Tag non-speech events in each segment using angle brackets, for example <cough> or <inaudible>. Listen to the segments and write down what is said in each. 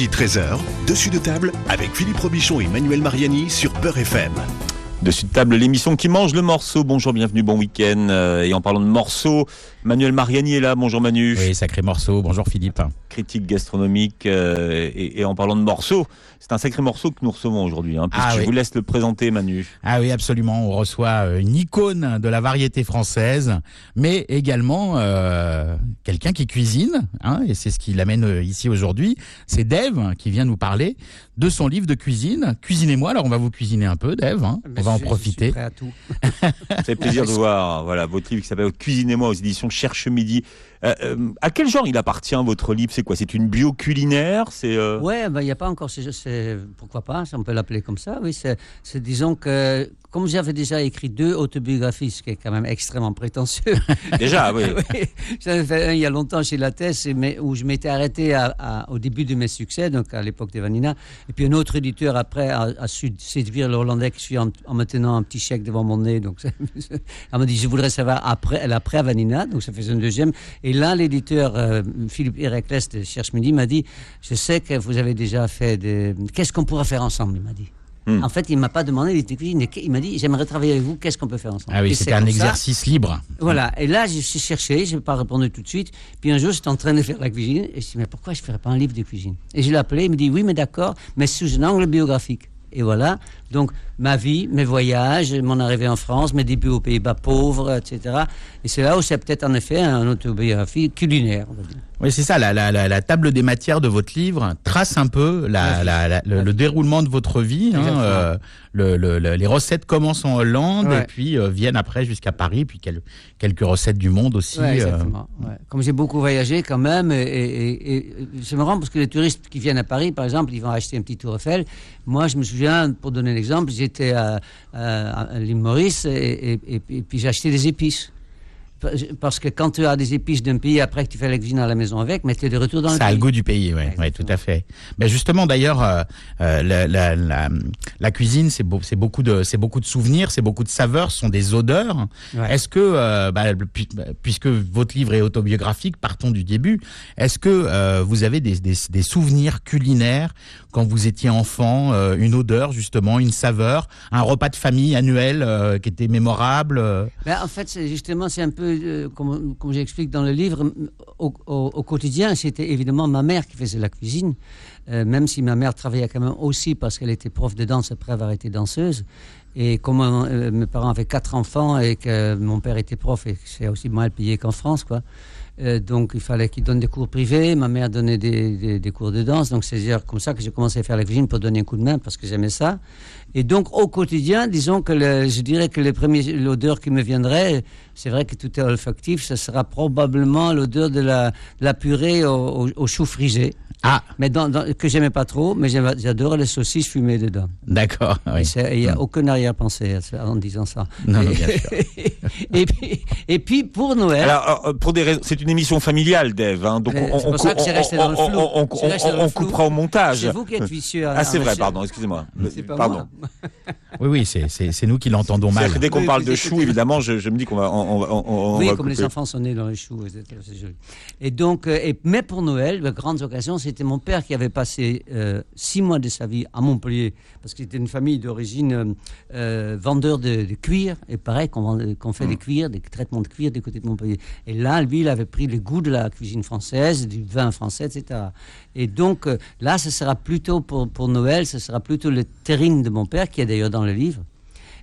midi 13h, dessus de table avec Philippe Robichon et Manuel Mariani sur Beurre FM. Dessus de table, l'émission qui mange le morceau. Bonjour, bienvenue, bon week-end. Euh, et en parlant de morceaux, Manuel Mariani est là. Bonjour Manu. Oui, sacré morceau. Bonjour Philippe. Critique gastronomique. euh, et, et en parlant de morceaux, c'est un sacré morceau que nous recevons aujourd'hui. Hein, puisque Ah je oui. vous laisse le présenter, Manu. Ah oui, absolument. On reçoit euh, une icône de la variété française, mais également euh, quelqu'un qui cuisine. Hein, et c'est ce qui l'amène ici aujourd'hui. C'est Dave qui vient nous parler de son livre de cuisine. Cuisinez-moi. Alors on va vous cuisiner un peu, Dave. hein. on va en profiter. prêt à tout. Ça fait plaisir de <laughs> voir voilà, votre livre qui s'appelle Cuisinez-moi aux éditions Cherche Midi. Euh, euh, à quel genre il appartient, votre livre? C'est quoi? C'est une bio culinaire? C'est euh, Ouais, ben, il n'y a pas encore. c'est- pourquoi pas On peut l'appeler comme ça. Oui, c'est, disons que comme j'avais déjà écrit deux autobiographies, ce qui est quand même extrêmement prétentieux. <laughs> Déjà, oui. <laughs> Oui, J'en ai fait un il y a longtemps chez Lattès, et mais où je m'étais arrêté à- à- au début de mes succès, donc à l'époque de Vanina. Et puis un autre éditeur après a, a su séduire le Hollandais qui suit en, en me tenant un petit chèque devant mon nez. Donc, <laughs> elle m'a dit je voudrais savoir après, l'après à Vanina, donc ça faisait un deuxième. Et là, l'éditeur euh, Philippe Héraclès de Cherche Midi m'a dit je sais que vous avez déjà fait des. Qu'est-ce qu'on pourrait faire ensemble Il m'a dit. Hmm. En fait, il m'a pas demandé des cuisine. Il m'a dit j'aimerais travailler avec vous. Qu'est-ce qu'on peut faire ensemble? Ah oui, Et c'était c'est un ça- exercice libre. voilà, et là, je suis cherché, je n'ai pas répondu tout de suite. Puis un jour, j'étais en train de faire la cuisine, et je me suis dit, mais pourquoi je ne ferais pas un livre de cuisine? Et je l'ai appelé, il me dit, oui, mais d'accord, mais sous un angle biographique. Et voilà, donc ma vie, mes voyages, mon arrivée en France, mes débuts aux Pays-Bas pauvres, etc. Et c'est là où c'est peut-être en effet une autobiographie culinaire, on va dire. Oui, c'est ça. La, la, la, la table des matières de votre livre trace un peu la, la, la- le, le déroulement de votre vie. hein, euh, le, le- le- les recettes commencent en Hollande Ouais. et puis euh, viennent après jusqu'à Paris, puis quel- quelques recettes du monde aussi. Ouais, euh. exactement. ouais. Comme j'ai beaucoup voyagé quand même, et, et- et- c'est marrant parce que les touristes qui viennent à Paris, par exemple, ils vont acheter un petit tour Eiffel. Moi, je me souviens, pour donner l'exemple, j'étais à, à, à l'île Maurice et- et puis j'ai acheté des épices. Parce que quand tu as des épices d'un pays, après que tu fais la cuisine à la maison avec, mais tu es de retour dans le Ça a pays. le goût du pays, oui, Exactement. tout à fait. Mais justement, d'ailleurs, euh, euh, la, la, la, la cuisine, c'est beau, c'est beaucoup de, beaucoup de souvenirs, c'est beaucoup de saveurs, ce sont des odeurs. Ouais. Est-ce que, euh, bah, bah, puisque votre livre est autobiographique, partons du début. Est-ce que vous avez des, des, des souvenirs culinaires quand vous étiez enfant, euh, une odeur justement, une saveur, un repas de famille annuel euh, qui était mémorable euh Ben, en fait, justement, c'est un peu, comme, j'explique dans le livre, au, quotidien, c'était évidemment ma mère qui faisait la cuisine, même si ma mère travaillait quand même aussi parce qu'elle était prof de danse après avoir été danseuse. Et comme mes parents avaient quatre enfants et que mon père était prof et que c'est aussi mal payé qu'en France, quoi. Euh, donc il fallait qu'il donne des cours privés. Ma mère donnait des, des- cours de danse. Donc c'est comme ça que j'ai commencé à faire la cuisine pour donner un coup de main parce que j'aimais ça. Et donc au quotidien, disons que le- je dirais que les premiers, l'odeur qui me viendrait, c'est vrai que tout est olfactif, ce sera probablement l'odeur de la, de la purée au, au, au chou frisé. Ah, Mais dans, dans- que j'aimais pas trop, mais j'adore les saucisses fumées dedans. d'accord. oui. Il n'y a aucune arrière-pensée à ça- en disant ça. Non, bien sûr. <laughs> et, puis, et puis pour Noël. Alors, euh, pour des raisons, c'est une émission familiale, Dave. Hein, donc, on, c'est on, pour ça que on- c'est resté dans le on- coupera au montage. c'est vous qui êtes vicieux. Ah, c'est vrai, pardon, excusez-moi. Pardon. moi. Oui, oui, c'est, nous qui l'entendons mal. Dès qu'on parle de choux, évidemment, je, je me dis qu'on va, on, on, on- on oui, va comme les enfants sont nés dans les choux, etc. C'est joli. Et donc, euh, et, mais pour Noël, la grande occasion, c'était mon père qui avait passé euh, six mois de sa vie à Montpellier, parce qu'il était une famille d'origine euh, vendeur de, de cuir, et pareil, qu'on fait des cuirs, des traitements de cuir du côté de Montpellier. Et là, lui, il avait pris le goût de la cuisine française, du vin français, etc. Et donc, euh, là, ce sera plutôt pour, pour Noël, ce sera plutôt le terrine de mon père, qui est d'ailleurs dans le livre,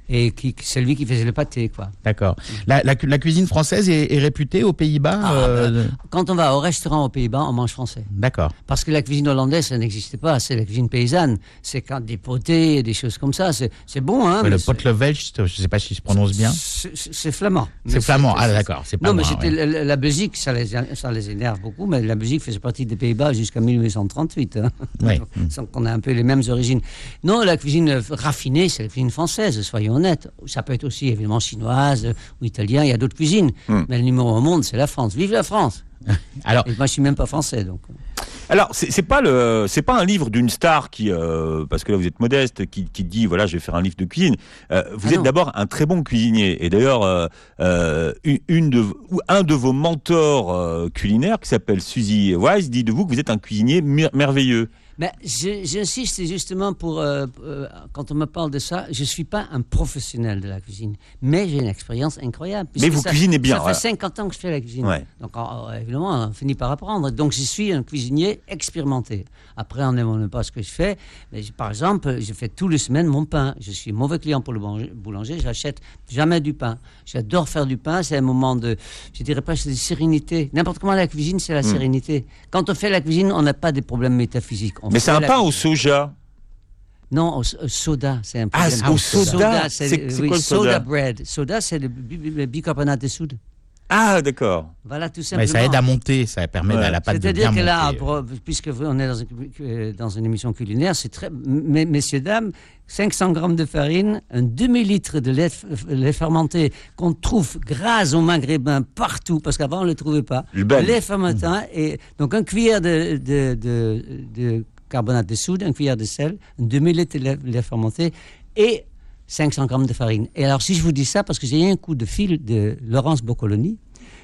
et qui, c'est lui qui faisait le pâté, quoi. D'accord. La, la, cu- la cuisine française est, est réputée aux Pays-Bas Ah, euh, Quand on va au restaurant aux Pays-Bas, on mange français. D'accord. Parce que la cuisine hollandaise, ça n'existait pas. C'est la cuisine paysanne. C'est quand des potés, des choses comme ça. C'est c'est bon, hein. Ouais, le potlevelch, je ne sais pas si je prononce bien. c'est- flamand. C'est flamand. Ah, d'accord. C'est pas Non, mais loin, c'était ouais. la, la Belgique, ça les, ça les énerve beaucoup, mais la Belgique faisait partie des Pays-Bas jusqu'à 1838. hein. Ouais. <laughs> Donc on a un peu les mêmes origines. Non, la cuisine raffinée, c'est la cuisine française, soyons honnêtes. Ça peut être aussi évidemment chinoise ou italienne, il y a d'autres cuisines. Hmm. Mais le numéro au monde, c'est la France. Vive la France <laughs> Alors, Et moi, je suis même pas français, donc. Alors, c'est pas le, c'est pas un livre d'une star qui, euh, parce que là vous êtes modeste, qui, qui dit voilà, je vais faire un livre de cuisine. Euh, vous Ah êtes d'abord un très bon cuisinier, et d'ailleurs euh, une, de, ou un de vos mentors culinaires qui s'appelle Suzy Wise dit de vous que vous êtes un cuisinier mer- merveilleux. Je- j'insiste justement pour euh, euh, quand on me parle de ça, je suis pas un professionnel de la cuisine, mais j'ai une expérience incroyable. Mais vous ça- cuisinez bien, Ça fait 50 ans que je fais la cuisine, Ouais. donc en- évidemment on finit par apprendre. Donc je suis un cuisinier expérimenté. Après on n'aime pas ce que je fais, mais je- par exemple je fais tous les semaines mon pain. Je suis mauvais client pour le boulanger- j'achète jamais du pain. J'adore faire du pain, c'est un moment de, je dirais presque de sérénité. N'importe comment la cuisine c'est la Hmm. sérénité. Quand on fait la cuisine on n'a pas des problèmes métaphysiques. On Mais c'est un pain au soja? Non, au, au soda, c'est un Ah, problème. c'est au soda. c'est oui, quoi le soda soda? bread. Soda, c'est le bicarbonate de soude. Ah, d'accord. Voilà, tout Mais simplement. ça aide à monter, ça permet Ouais. à la pâte de bien C'est-à-dire que là, pour- puisque on est dans une, euh, dans une émission culinaire, c'est très. mais- Messieurs, dames, 500 grammes de farine, un demi-litre de lait, fermenté qu'on trouve grâce aux maghrébins partout, parce qu'avant on ne le trouvait pas. Le ben. lait fermenté, et donc un cuillère de, de, de- de carbonate de soude, un cuillère de sel, un demi-litre de lait, lait fermenté et 500 grammes de farine. Et alors, si je vous dis ça, parce que j'ai eu un coup de fil de Laurence Boccoloni,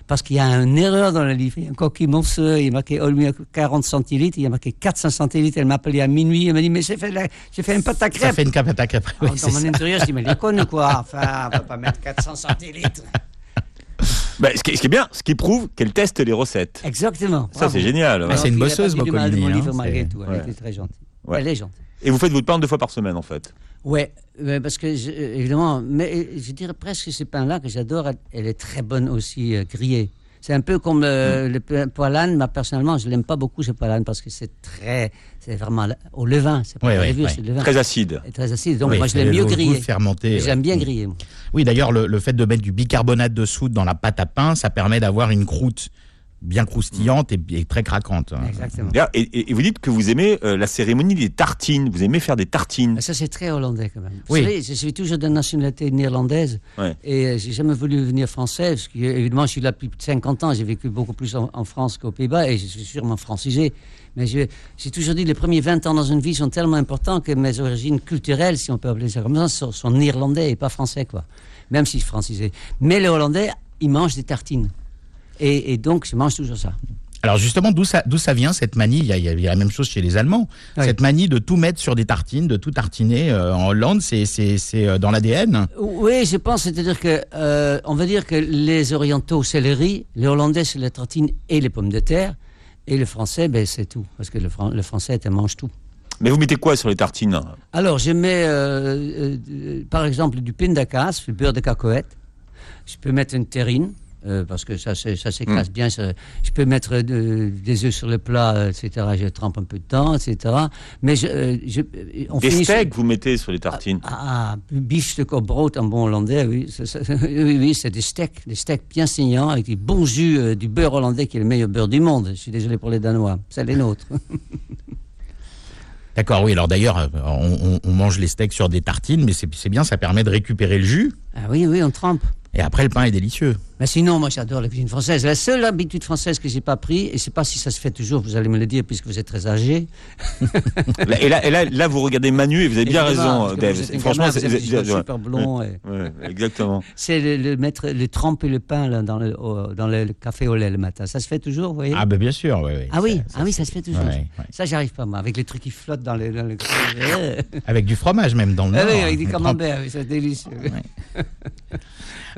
parce qu'il y a une erreur dans le livre. Il y a un coquille morceau, il marqué au lieu de 40 centilitres, il y a marqué 400 centilitres. Elle m'a appelé à minuit, elle m'a dit, mais j'ai fait, la- j'ai fait une pâte à Ça crêpes. fait une pâte à crêpes. oui, dans mon ça. intérieur, je dis, mais les connes, <laughs> quoi. Enfin, on va pas mettre 400 centilitres. Bah, ce, qui, est- ce qui est bien, ce qui prouve qu'elle teste les recettes. Exactement. Ça, c'est génial. ouais. Ah, c'est une a bosseuse, Boccolini, hein, livre, malgré c'est- tout. Elle ouais. était très gentille. Ouais. Elle est gentille. Et vous faites votre pain deux fois par semaine, en fait. Ouais, parce que euh, évidemment, mais euh, je dirais presque ce pain-là que j'adore, elle, est très bonne aussi euh, grillée. C'est un peu comme le, le pain poilane, mais personnellement, je l'aime pas beaucoup ce poilane parce que c'est très, c'est vraiment le- au levain, c'est pas ouais. c'est le levain. Très acide. Et très acide. Donc Oui, moi, je l'aime le mieux grillé. fermenté. J'aime bien grillé. Oui, d'ailleurs, le, le fait de mettre du bicarbonate de soude dans la pâte à pain, ça permet d'avoir une croûte bien croustillante et, et très craquante. hein. Exactement. Et, vous dites que vous aimez euh, la cérémonie des tartines. Vous aimez faire des tartines. Ça, c'est très hollandais quand même. Vous Oui. savez, je suis toujours de nationalité néerlandaise Ouais. et euh, j'ai jamais voulu devenir français. Parce que, évidemment, je suis là depuis 50 ans. J'ai vécu beaucoup plus en, en France qu'aux Pays-Bas et je suis sûrement francisé. Mais je- j'ai toujours dit les premiers 20 ans dans une vie sont tellement importants que mes origines culturelles, si on peut appeler ça comme ça, sont, sont néerlandais et pas français, quoi. Même si je suis francisé. Mais les Hollandais, ils mangent des tartines. Et, et donc, je mange toujours ça. Alors justement, d'où ça, d'où ça vient cette manie? Il y, a, il y a la même chose chez les Allemands. Oui. Cette manie de tout mettre sur des tartines, de tout tartiner euh, en Hollande, c'est, c'est, c'est euh, dans l'ADN. Oui, je pense, c'est-à-dire que, euh, on va dire que les Orientaux, c'est le riz, les Hollandais, c'est les tartines et les pommes de terre, et le Français, ben, c'est tout, parce que le, Fran- le Français, il mange tout. Mais vous mettez quoi sur les tartines? Alors, je mets, euh, euh, euh, par exemple, du pain d'acace, du beurre de cacahuète. Je peux mettre une terrine, euh, parce que ça, ça s'écrase bien. ça- je peux mettre de- des œufs sur le plat, euh, etc. Je trempe un peu de temps, etc. Mais je, euh, je- euh, on Des finit sur- steaks, vous mettez sur les tartines. Ah, biefstuk au brood en bon hollandais, oui. Ça, ça- <laughs> oui, oui, c'est des steaks, des steaks bien saignants avec du bon jus, euh, du beurre hollandais qui est le meilleur beurre du monde. Je suis désolé pour les Danois, c'est les nôtres. <laughs> D'accord, oui. Alors d'ailleurs, euh, on, on- on mange les steaks sur des tartines, mais c'est, c'est bien, ça permet de récupérer le jus. ah oui, oui, on trempe. Et après, le pain est délicieux. Mais sinon, moi, j'adore la cuisine française. La seule habitude française que j'ai pas pris, et je sais pas si ça se fait toujours, vous allez me le dire puisque vous êtes très âgé. <laughs> Et là, et là, là, vous regardez Manu et vous avez bien raison, Dave. Franchement, c'est ouais. super blonds. et- Ouais, exactement. <laughs> C'est le, le mettre, le tremper le pain là, dans, le, au- dans le, café au lait le matin. Ça se fait toujours, vous voyez Ah ben bien sûr, oui. oui. Ah oui, Ça- ah oui, ça se fait toujours. Ouais, ouais. Ça, j'arrive pas, moi, avec les trucs qui flottent dans le. Dans le... Avec du fromage même dans le Ah oui, avec du On trempe- camembert, c'est délicieux. <laughs>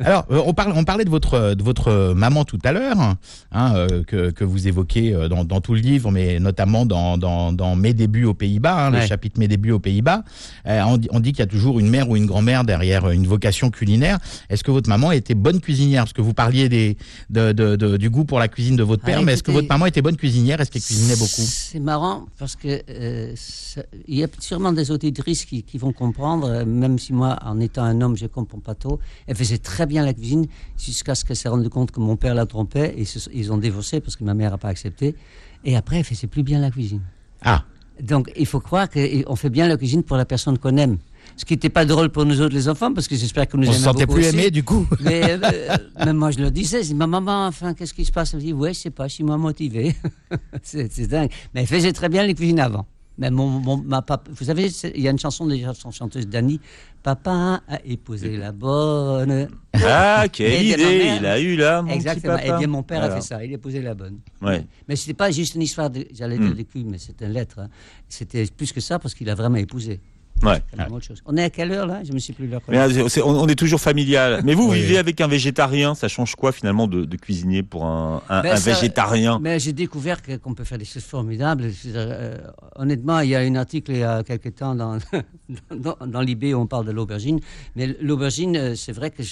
Alors, euh, on, parle, on parlait de votre, de votre maman tout à l'heure, hein, euh, que, que vous évoquez euh, dans, dans tout le livre, mais notamment dans, dans, dans Mes débuts aux Pays-Bas, hein, le chapitre Mes débuts aux Pays-Bas. Euh, on, dit, on dit qu'il y a toujours une mère ou une grand-mère derrière une vocation culinaire. Est-ce que votre maman était bonne cuisinière? Parce que vous parliez des, de, de- de- du goût pour la cuisine de votre Ah, père, mais est-ce que votre maman était bonne cuisinière? Est-ce qu'elle cuisinait beaucoup? C'est marrant parce que euh, ça- il y a sûrement des auditrices qui, qui vont comprendre, même si moi, en étant un homme, je comprends pas trop. Elle faisait très bien la cuisine jusqu'à ce qu'elle se rende compte que mon père la trompait et se- ils ont divorcé parce que ma mère n'a pas accepté. Et après, elle faisait plus bien la cuisine. Ah, Donc, il faut croire qu'on fait bien la cuisine pour la personne qu'on aime. Ce qui n'était pas drôle pour nous autres les enfants, parce que j'espère que nous on se sentait plus aussi. aimé du coup Mais euh, même moi, je le disais. Je dis, ma maman, enfin, qu'est-ce qui se passe? Elle me dit, ouais, je sais pas, je suis moins motivé. <laughs> c'est c'est dingue. Mais elle faisait très bien les cuisines avant. Mais mon, mon- ma papa, vous savez, il y a une chanson de la chanteuse Dani. Papa a épousé la bonne. Ah, quelle Et idée mère. il a eu là, mon Exactement. petit Eh papa. bien, mon père a fait ça. Il a épousé la bonne. Ouais. Mais c'était pas juste une histoire j'allais Hmm. dire de cul, mais c'était une lettre. hein. C'était plus que ça parce qu'il a vraiment épousé. Ouais. C'est quand même autre chose. On est à quelle heure là? Je me suis plus là. Mais euh, on, on est toujours familial. Mais vous, vivez avec un végétarien, ça change quoi finalement de, de cuisiner pour un, un- Ben, un ça- végétarien? Mais j'ai découvert qu'on peut faire des choses formidables. Euh, honnêtement, il y a un article il y a quelque temps dans, <laughs> dans, dans l'IB où on parle de l'aubergine. Mais l'aubergine, euh, c'est vrai que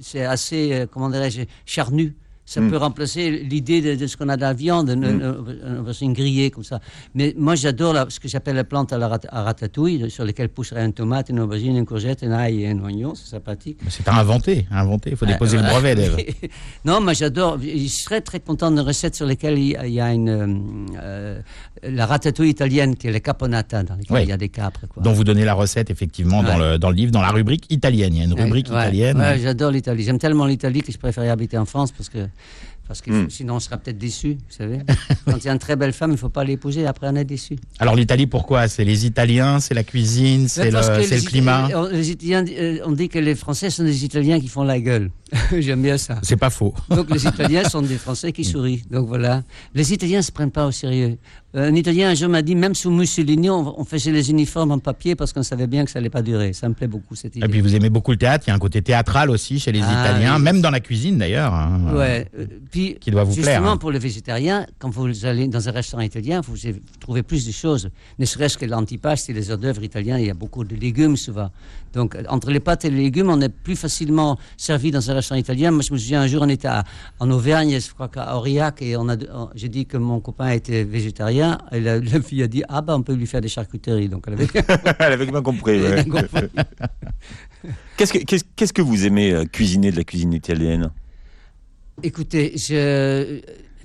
c'est assez, comment dirais-je, charnu. Ça Mm. peut remplacer l'idée de, de ce qu'on a dans la viande, une, une- une aubergine grillée comme ça. Mais moi, j'adore ce que j'appelle la plante à la rat- à ratatouille, sur lesquelles pousserait une tomate, une aubergine, une courgette, un ail et un oignon. C'est sympathique. C'est à inventer, à inventer. Il faut déposer le brevet, Dave. <laughs> non, moi j'adore. Je serais très content de recettes sur lesquelles il y a- une. euh, euh, la ratatouille italienne qui est le caponata, dans lesquelles Oui. il y a des capres. Quoi. dont vous donnez la recette effectivement dans, le, dans le livre, dans la rubrique italienne. Il y a une rubrique ouais, italienne. ouais, j'adore l'Italie. J'aime tellement l'Italie que je préférais habiter en France parce que. Parce que Hmm. sinon, on sera peut-être déçu, vous savez. <laughs> Quand il y a une très belle femme, il ne faut pas l'épouser, après on est déçu. Alors l'Italie, pourquoi? C'est les Italiens, c'est la cuisine, c'est le, climat? Italiens, euh, on dit que les Français sont des Italiens qui font la gueule. <laughs> J'aime bien ça. C'est pas faux. Donc les <laughs> Italiens sont des Français qui sourient. Donc voilà. Les Italiens se prennent pas au sérieux. Un Italien un jour m'a dit, même sous Mussolini, on, on faisait les uniformes en papier parce qu'on savait bien que ça allait pas durer. Ça me plaît beaucoup cette idée. Et puis vous aimez beaucoup le théâtre. Il y a un côté théâtral aussi chez les Ah, Italiens, oui. même dans la cuisine d'ailleurs. hein. Ouais. euh, puis Qui doit vous plaire, justement hein. pour les végétariens, quand vous allez dans un restaurant italien, vous trouvez plus de choses. Ne serait-ce que l'antipaste et les hors d'œuvre italiens, il y a beaucoup de légumes souvent. Donc entre les pâtes et les légumes, on est plus facilement servi dans un restaurant italien. Moi, je me souviens un jour, on était à- en Auvergne, je crois qu'à Aurillac, et on a, j'ai dit que mon copain était végétarien. Et la, la fille a dit ah ben on peut lui faire des charcuteries. Donc elle avait <laughs> Elle avait bien compris. ouais. bien compris. <laughs> Qu'est-ce que qu'est-ce qu'est-ce que vous aimez euh, cuisiner de la cuisine italienne? Écoutez, je...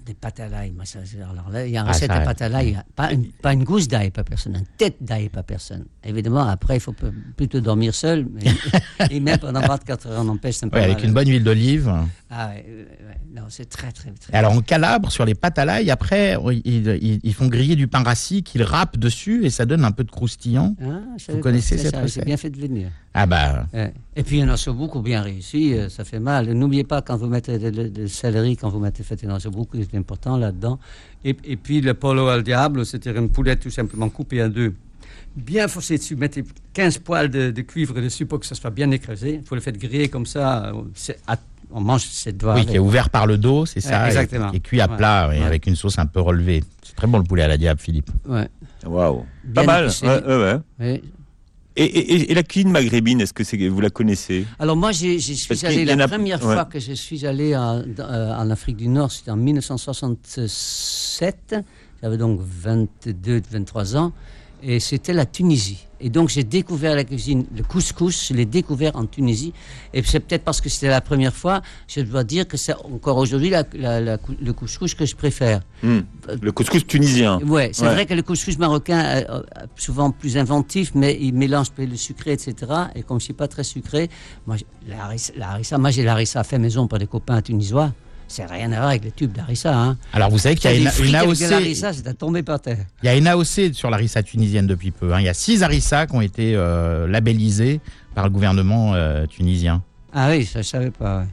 des pâtes à l'ail, moi, ça, c'est- alors là, il y a une Ah, recette de pâtes à l'ail, pas une, pas une gousse d'ail par personne, une tête d'ail par personne. Évidemment, après, il faut plutôt dormir seul, mais, <laughs> et même pendant 24 heures, on empêche, un peu Ouais, avec une bonne huile d'olive. Ah ouais, non, c'est très, très, très... Alors en Calabre, sur les pâtes à l'ail, après, ils, ils- ils font griller du pain rassis qu'ils râpent dessus et ça donne un peu de croustillant. Ah, Vous connaissez cette recette C'est bien fait de venir. Ah bah, Ouais. Et puis, un ossobuco bien réussi, euh, ça fait mal. N'oubliez pas, quand vous mettez de céleri, quand vous mettez fait un ossobuco, c'est important là-dedans. Et, et puis, le polo al diablo, c'était une poulette tout simplement coupée en deux. Bien forcé dessus, mettez 15 poils de, de cuivre dessus pour que ça soit bien écrasé. Il faut le faire griller comme ça. euh, c'est- à- on mange ses doigts. oui, avec. qui est ouvert par le dos, c'est ça, et- exactement. et, cuit à Ouais. plat, Ouais. avec une sauce un peu relevée. C'est très bon le poulet à la diable, Philippe. Ouais. Waouh. Pas mal. épicé. Ouais, ouais, ouais. Ouais. Et, et- la cuisine maghrébine, est-ce que vous la connaissez? Alors moi, Parce suis allé la a- première ouais. fois que je suis allé en, euh, en Afrique du Nord, c'était en 1967. J'avais donc 22, 23 ans. Et c'était la Tunisie. Et donc j'ai découvert la cuisine, le couscous, je l'ai découvert en Tunisie. Et c'est peut-être parce que c'était la première fois, je dois dire que c'est encore aujourd'hui la- la- la cou- le couscous que je préfère. Hmm. Le couscous tunisien. Ouais, c'est Ouais. vrai que le couscous marocain est euh, souvent plus inventif, mais il mélange le sucré, etc. Et comme je suis pas très sucré, moi, la harissa- moi j'ai la harissa fait maison par des copains tunisois. C'est rien à voir avec les tubes d'harissa. Hein. Alors vous savez qu'il y a une, une AOC, l'harissa, c'est à tomber par terre. il y a une AOC sur l'harissa tunisienne depuis peu. hein. Il y a six harissas qui ont été euh, labellisés par le gouvernement euh, tunisien. Ah oui, ça, je savais pas. ouais.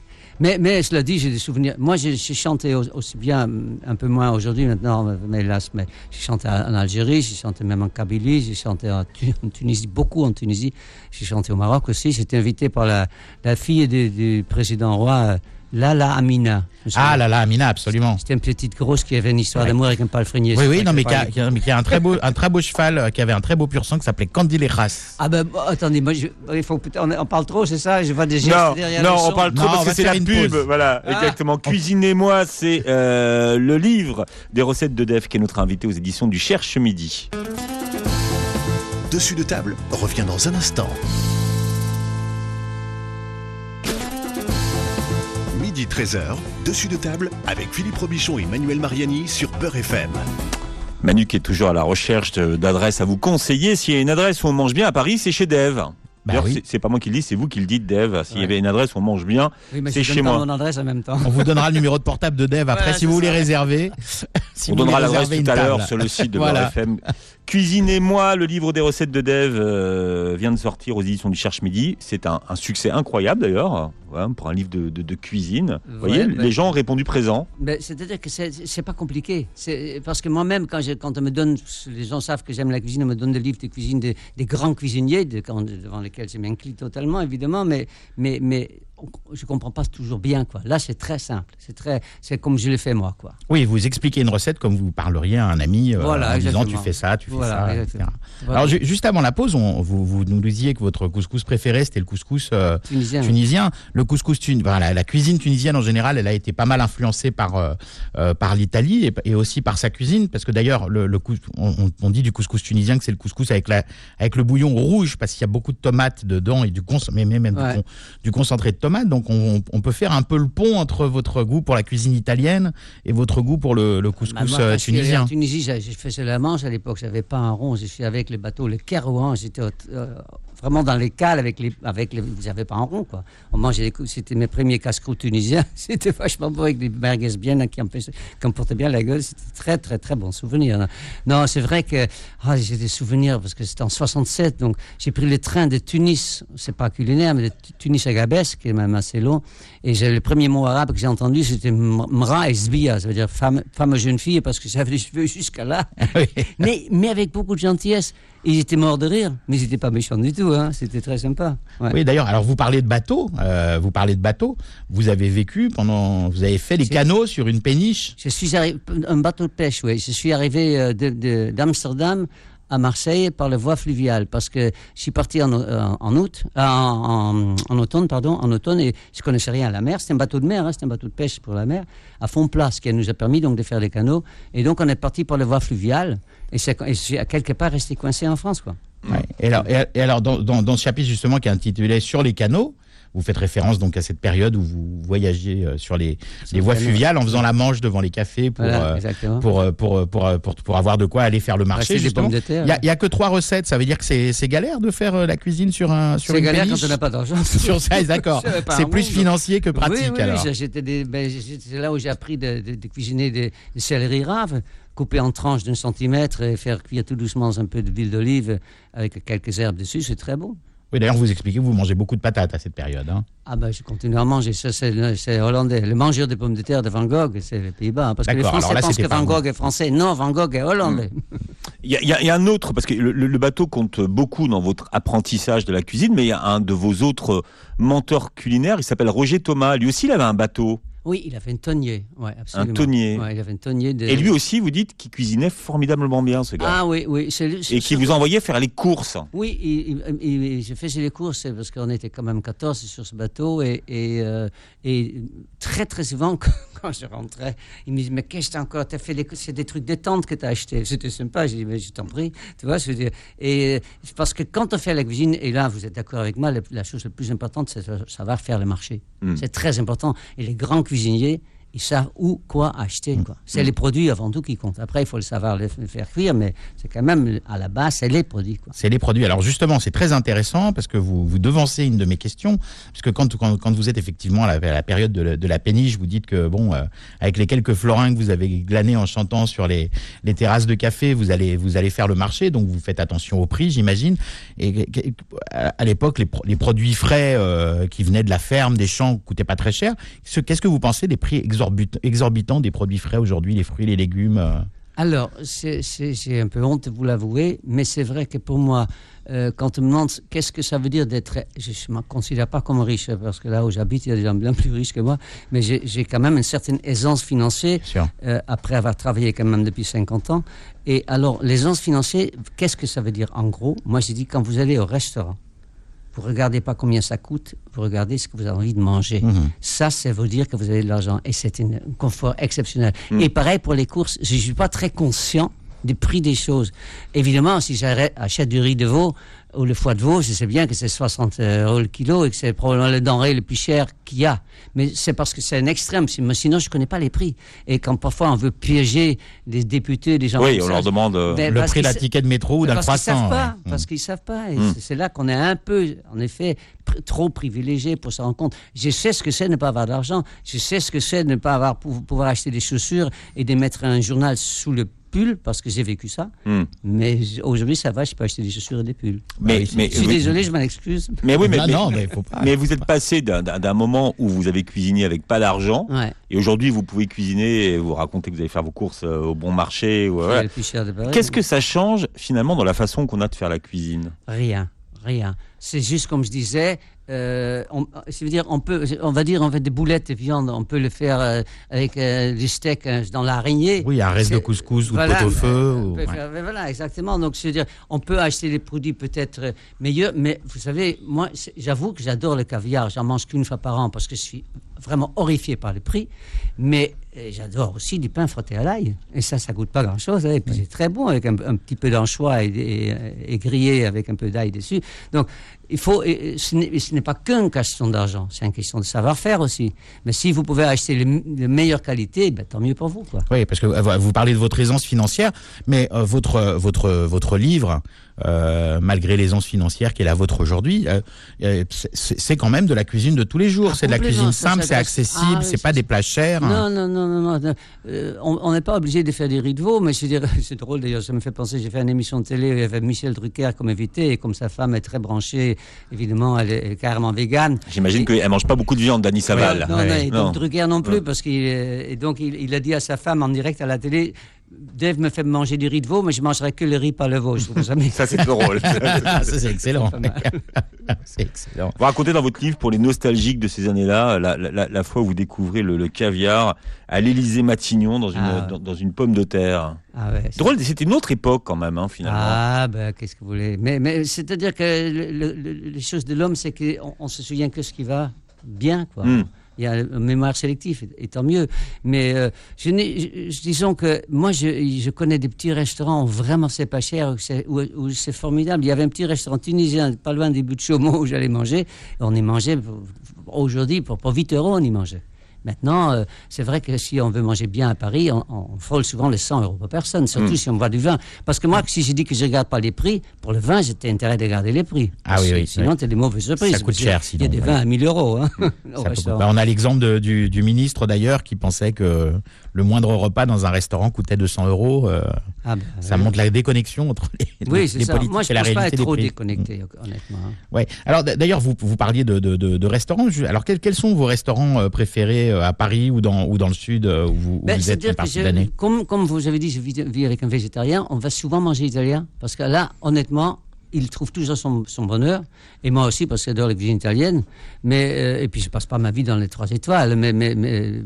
Mais, mais cela dit, j'ai des souvenirs. Moi, j'ai chanté au- aussi bien, un peu moins aujourd'hui maintenant, mais hélas, mais j'ai chanté en Algérie, j'ai chanté même en Kabylie, j'ai chanté en, Tu- en Tunisie, beaucoup en Tunisie. J'ai chanté au Maroc aussi. J'étais invité par la, la fille du, du président roi, Lala Amina. Ah là, Amina, absolument. C'était une petite grosse qui avait une histoire Ouais. d'amour avec un palefrenier. Oui, oui, non, mais qui a, a- mais qui a un très beau, un très beau cheval, euh, qui avait un très beau pur sang qui s'appelait Candilejas. Ah ben, bon, attendez, moi, je- il faut, on, on parle trop, c'est ça? Je vois des gestes Non, derrière non, le on parle trop Non, parce que c'est la pub. pause. Voilà, Ah. exactement. Cuisinez-moi, c'est euh, le livre des recettes de Def qui est notre invité aux éditions du Cherche Midi. Dessus de table revient dans un instant. 13h, dessus de table avec Philippe Robichon et Manuel Mariani sur Beurre FM. Manu qui est toujours à la recherche d'adresses à vous conseiller. S'il y a une adresse où on mange bien à Paris, c'est chez Dev. D'ailleurs, oui. c'est- pas moi qui le dis, c'est vous qui le dites, Dev. S'il y avait une adresse où on mange bien, Oui, c'est chez moi. mon adresse en même temps. On vous donnera le numéro de portable de Dev après Voilà, si vous voulez réserver. Si on vous donnera voulez l'adresse tout à une l'heure sur le site de <laughs> Voilà. Beurre FM. Cuisinez-moi, le livre des recettes de Dev euh, vient de sortir aux éditions du Cherche Midi. C'est un, un succès incroyable d'ailleurs, pour un livre de, de- de cuisine. Vous voyez, bah- les gens ont répondu présent. C'est-à-dire que c'est pas compliqué. Parce que moi-même, quand, quand on me donne, les gens savent que j'aime la cuisine, on me donne des livres de cuisine des, des grands cuisiniers, de- devant lesquels je m'incline totalement, évidemment, mais, mais, je comprends pas toujours bien. Quoi. Là, c'est très simple. C'est très, c'est comme je le fais moi. Quoi. Oui, vous expliquez une recette comme vous parleriez à un ami euh, Voilà, en disant tu fais ça, tu fais Voilà, ça, etc. Voilà. Alors ju- juste avant la pause, on- vous, vous nous disiez que votre couscous préféré c'était le couscous euh, Tunisien. tunisien. Le couscous tun- enfin, la, la cuisine tunisienne en général, elle a été pas mal influencée par euh, euh, par l'Italie et, et aussi par sa cuisine, parce que d'ailleurs le, le cous- on, dit du couscous tunisien que c'est le couscous avec la avec le bouillon rouge parce qu'il y a beaucoup de tomates dedans et du cons mais même, du con- du concentré de tomates. Donc on, on peut faire un peu le pont entre votre goût pour la cuisine italienne et votre goût pour le, le Bah, couscous moi, euh, tunisien. En Tunisie, j'ai fait la Manche à l'époque. J'avais pas un rond. Je suis avec le bateau, le Kerouan. J'étais au- euh, vraiment dans les cales avec les, avec les. J'avais pas un rond quoi. On mangeait des. C'était mes premiers casse-croûtes tunisiens. <laughs> C'était vachement bon avec des merguez bien qui empêchaient- qui emportaient bien la gueule. C'était très très très bon souvenir. Non, c'est vrai que ah, j'ai des souvenirs parce que c'était en 67. Donc j'ai pris le train de Tunis. C'est pas culinaire, mais de Tu- Tunis à Gabès, qui est même assez long. Et le premier mot arabe que j'ai entendu, c'était mra et ça veut dire femme, femme jeune fille, parce que j'avais les cheveux jusqu'à là. <laughs> mais, mais avec beaucoup de gentillesse. Ils étaient morts de rire, mais ils n'étaient pas méchants du tout. Hein. C'était très sympa. Ouais. Oui, d'ailleurs, alors vous parlez de bateau, euh, vous parlez de bateau. Vous avez vécu pendant, vous avez fait C'est- canaux sur une péniche? Je suis arrivé, un bateau de pêche, oui. Je suis arrivé euh, d'Amsterdam à Marseille par la voie fluviale parce que je suis parti en, euh, en août, euh, en, en- automne, pardon, en automne et je connaissais rien à la mer. C'était un bateau de mer, hein, c'était un bateau de pêche pour la mer à fond plat, ce qui nous a permis donc de faire des canaux. Et donc on est parti par la voie fluviale et, c'est- à quelque part resté coincé en France, quoi. Et alors, et, alors dans, dans ce chapitre justement qui est intitulé Sur les canaux, vous faites référence donc à cette période où vous voyagez euh, sur les, les voies fluviales en faisant la manche devant les cafés pour, Voilà, euh, pour, euh, pour, pour, pour, pour avoir de quoi aller faire le marché. Il y a- que trois recettes, ça veut dire que c'est galère de faire la cuisine sur un sur C'est une galère péniche quand on n'a pas d'argent. <laughs> sur ça, d'accord. <laughs> C'est plus financier que pratique oui, oui, oui, ben, c'est là où j'ai appris de, de- de cuisiner des, des céleri raves, couper en tranches d'un centimètre et faire cuire tout doucement un peu d'huile d'olive avec quelques herbes dessus, c'est très bon. Oui, d'ailleurs, vous expliquez que vous mangez beaucoup de patates à cette période. hein. Ah ben, je continue à manger, ça c'est c'est hollandais. Le mangeur de pommes de terre de Van Gogh, c'est les Pays-Bas. hein, Parce que les Français là, pensent que Van Gogh est français. Non, Van Gogh est hollandais. <laughs> Il y, a- il y a- il y a un autre, parce que le, le- le bateau compte beaucoup dans votre apprentissage de la cuisine, mais il y a un de vos autres menteurs culinaires, il s'appelle Roger Thomas. Lui aussi, il avait un bateau. Oui, il avait un tonnier. Ouais, absolument. Un tonnier. Ouais, il avait un tonnier de... Et lui aussi, vous dites qu'il cuisinait formidablement bien, ce gars. Ah oui, oui. c'est lui- et qui vous envoyait faire les courses. Oui, il, il, il- je faisais les courses parce qu'on était quand même 14 sur ce bateau et, et, euh, et très très souvent <laughs> quand, je rentrais, il me disait mais qu'est-ce que t'as encore? T'as fait des, c'est des trucs de tente que t'as acheté. C'était sympa. J'ai dit mais je t'en prie, tu vois. Je veux dire, et parce que quand on fait la cuisine et là vous êtes d'accord avec moi, la, la chose la plus importante c'est de savoir faire le marché. Mm. C'est très important et les grands cuisiniers ils savent où, quoi acheter. Quoi. C'est les produits avant tout qui comptent. Après, il faut le savoir les f- faire cuire, mais c'est quand même, à la base, c'est les produits. Quoi. C'est les produits. Alors justement, c'est très intéressant parce que vous, vous devancez une de mes questions. Parce que quand, quand, quand vous êtes effectivement à la, à la période de la, de la péniche, vous dites que, bon, euh, avec les quelques florins que vous avez glanés en chantant sur les, les terrasses de café, vous allez, vous allez faire le marché. Donc vous faites attention au prix, j'imagine. Et à l'époque, les, pro- les produits frais euh, qui venaient de la ferme, des champs, coûtaient pas très cher. Ce- Qu'est-ce que vous pensez des prix exorbitants, exorbitants des produits frais aujourd'hui, les fruits, les légumes euh Alors, c'est- c'est- j'ai un peu honte de vous l'avouer, mais c'est vrai que pour moi, euh, quand on me demande qu'est-ce que ça veut dire d'être. Je ne me considère pas comme riche, parce que là où j'habite, il y a des gens bien plus riches que moi, mais j'ai quand même une certaine aisance financière, euh, après avoir travaillé quand même depuis 50 ans. Et alors, l'aisance financière, qu'est-ce que ça veut dire en gros? Moi, j'ai dit quand vous allez au restaurant, vous regardez pas combien ça coûte, vous regardez ce que vous avez envie de manger. Mhm. Ça, ça veut dire que vous avez de l'argent et c'est un confort exceptionnel. Et pareil pour les courses, je ne suis pas très conscient du prix des choses. Évidemment, si j'achète du riz de veau ou le foie de veau, je sais bien que c'est 60 euros le kilo et que c'est probablement le denrée le plus cher qu'il y a. Mais c'est parce que c'est un extrême. Sinon, je ne connais pas les prix. Et quand parfois on veut piéger des députés, des gens Oui, on ça, leur demande. euh, Ben, Le prix d'un ticket de métro ou d'un parce qu'ils croissant. savent pas, ouais. parce qu'ils savent pas. Et Mm. c'est- là qu'on est un peu, en effet, pr- trop privilégié pour s'en rendre compte. Je sais ce que c'est de ne pas avoir d'argent. Je sais ce que c'est de ne pas avoir pour pouvoir acheter des chaussures et de mettre un journal sous le pulls parce que j'ai vécu ça. Hmm. Mais aujourd'hui, ça va, je peux acheter des chaussures et des pulls. Mais, mais, Je suis oui. désolé, je m'en excuse. Mais oui, mais, non, mais- non, mais faut pas. mais vous êtes passé d'un- moment où vous avez cuisiné avec pas d'argent, Ouais. et aujourd'hui vous pouvez cuisiner et vous raconter que vous allez faire vos courses euh, au bon marché. voilà. Qu'est-ce que ça change finalement dans la façon qu'on a de faire la cuisine? Rien, rien. C'est juste comme je disais. Euh, on, ça veut dire, on peut, on va dire, on fait des boulettes de viande, on peut le faire euh, avec euh, du steak euh, dans l'araignée. Oui, un reste de couscous ou Voilà, euh, ou- peut ouais. faire- voilà, exactement. Donc, je veux dire, on peut acheter des produits peut-être euh, meilleurs, mais vous savez, moi, j'avoue que j'adore le caviar. J'en mange qu'une fois par an parce que je suis vraiment horrifié par le prix. Mais euh, j'adore aussi du pain frotté à l'ail. Et ça, ça coûte pas grand-chose. hein. Et puis, c'est très bon avec un, un petit peu d'anchois et, et- et grillé avec un peu d'ail dessus. Donc, il faut, et- ce n'est pas qu'une question d'argent, c'est une question de savoir-faire aussi. Mais si vous pouvez acheter les, les meilleures qualités, ben, tant mieux pour vous. Quoi. Oui, parce que euh, vous parlez de votre aisance financière, mais euh, votre votre votre livre, euh, malgré l'aisance financière qui est la vôtre aujourd'hui, euh, c'est quand même de la cuisine de tous les jours. Ah, c'est de la cuisine simple, c'est s'adresse- accessible, Ah, oui, c'est pas des plats chers. Non, non, non, non. Euh, on n'est pas obligé de faire des riz de veau, mais je veux dire, <laughs> c'est drôle d'ailleurs, ça me fait penser, j'ai fait une émission de télé, où il y avait Michel Drucker comme invité, et comme sa femme est très branchée, évidemment, elle est, elle est carrément végane. J'imagine qu'elle mange pas beaucoup de viande, Dany Saval. Non, non, Ouais. et Non. donc Drucker non plus, Ouais. parce qu'il et donc il, il a dit à sa femme en direct à la télé, Dave me fait manger du riz de veau, mais je mangerai que le riz, pas le veau. Je trouve ça mais- Ça c'est drôle. Ah, <laughs> ça, c'est excellent. <laughs> C'est excellent. Vous racontez dans votre livre, pour les nostalgiques de ces années-là, la, la- fois où vous découvrez le, le caviar à l'Élysée Matignon dans une, Ah. dans, dans une pomme de terre. Ah ouais, Drôle, c'était une autre époque quand même, hein, finalement. Ah, ben, qu'est-ce que vous voulez. Mais, mais c'est-à-dire que le- le- le- les choses de l'homme, c'est qu'on on se souvient que ce qui va bien, quoi. Hmm. Il y a une mémoire sélective, et, tant mieux. Mais euh, je disons que moi, je, connais des petits restaurants où vraiment c'est pas cher, c'est, formidable. Il y avait un petit restaurant tunisien, pas loin des buts de Chaumont, où j'allais manger. On y mangeait, aujourd'hui, pour, pour 8 euros, on y mangeait. Maintenant, euh, c'est vrai que si on veut manger bien à Paris, on, on frôle souvent les 100 euros par personne, surtout Hmm. si on boit du vin. Parce que moi, si je dis que je ne regarde pas les prix, pour le vin, j'ai intérêt de regarder les prix. Ah oui, oui, Sinon, tu as des mauvaises surprises. Ça coûte cher, Il y a sinon, des ouais. vins à 1000 euros. Hein, <laughs> bah, on a l'exemple du, du ministre d'ailleurs qui pensait que le moindre repas dans un restaurant coûtait 200 euros. euh, Ah ben, ça oui. montre la déconnexion entre les, Oui, les c'est ça. politiques Moi, je et la ne pense pas réalité être des trop prix. déconnecté, honnêtement. hein. Ouais. Alors d'ailleurs, vous, vous parliez de, de, de, de restaurants. Alors quels, quels sont vos restaurants euh, préférés euh, à Paris ou dans, ou dans le sud euh, où vous, où Ben, vous êtes une partie je- comme, comme vous avez dit, je vis, vis avec un végétarien, on va souvent manger italien, parce que là, honnêtement, il trouve toujours son, son bonheur, et moi aussi, parce que j'adore la cuisine italienne, mais, euh, et puis je passe pas ma vie dans les trois étoiles, mais, mais, mais euh,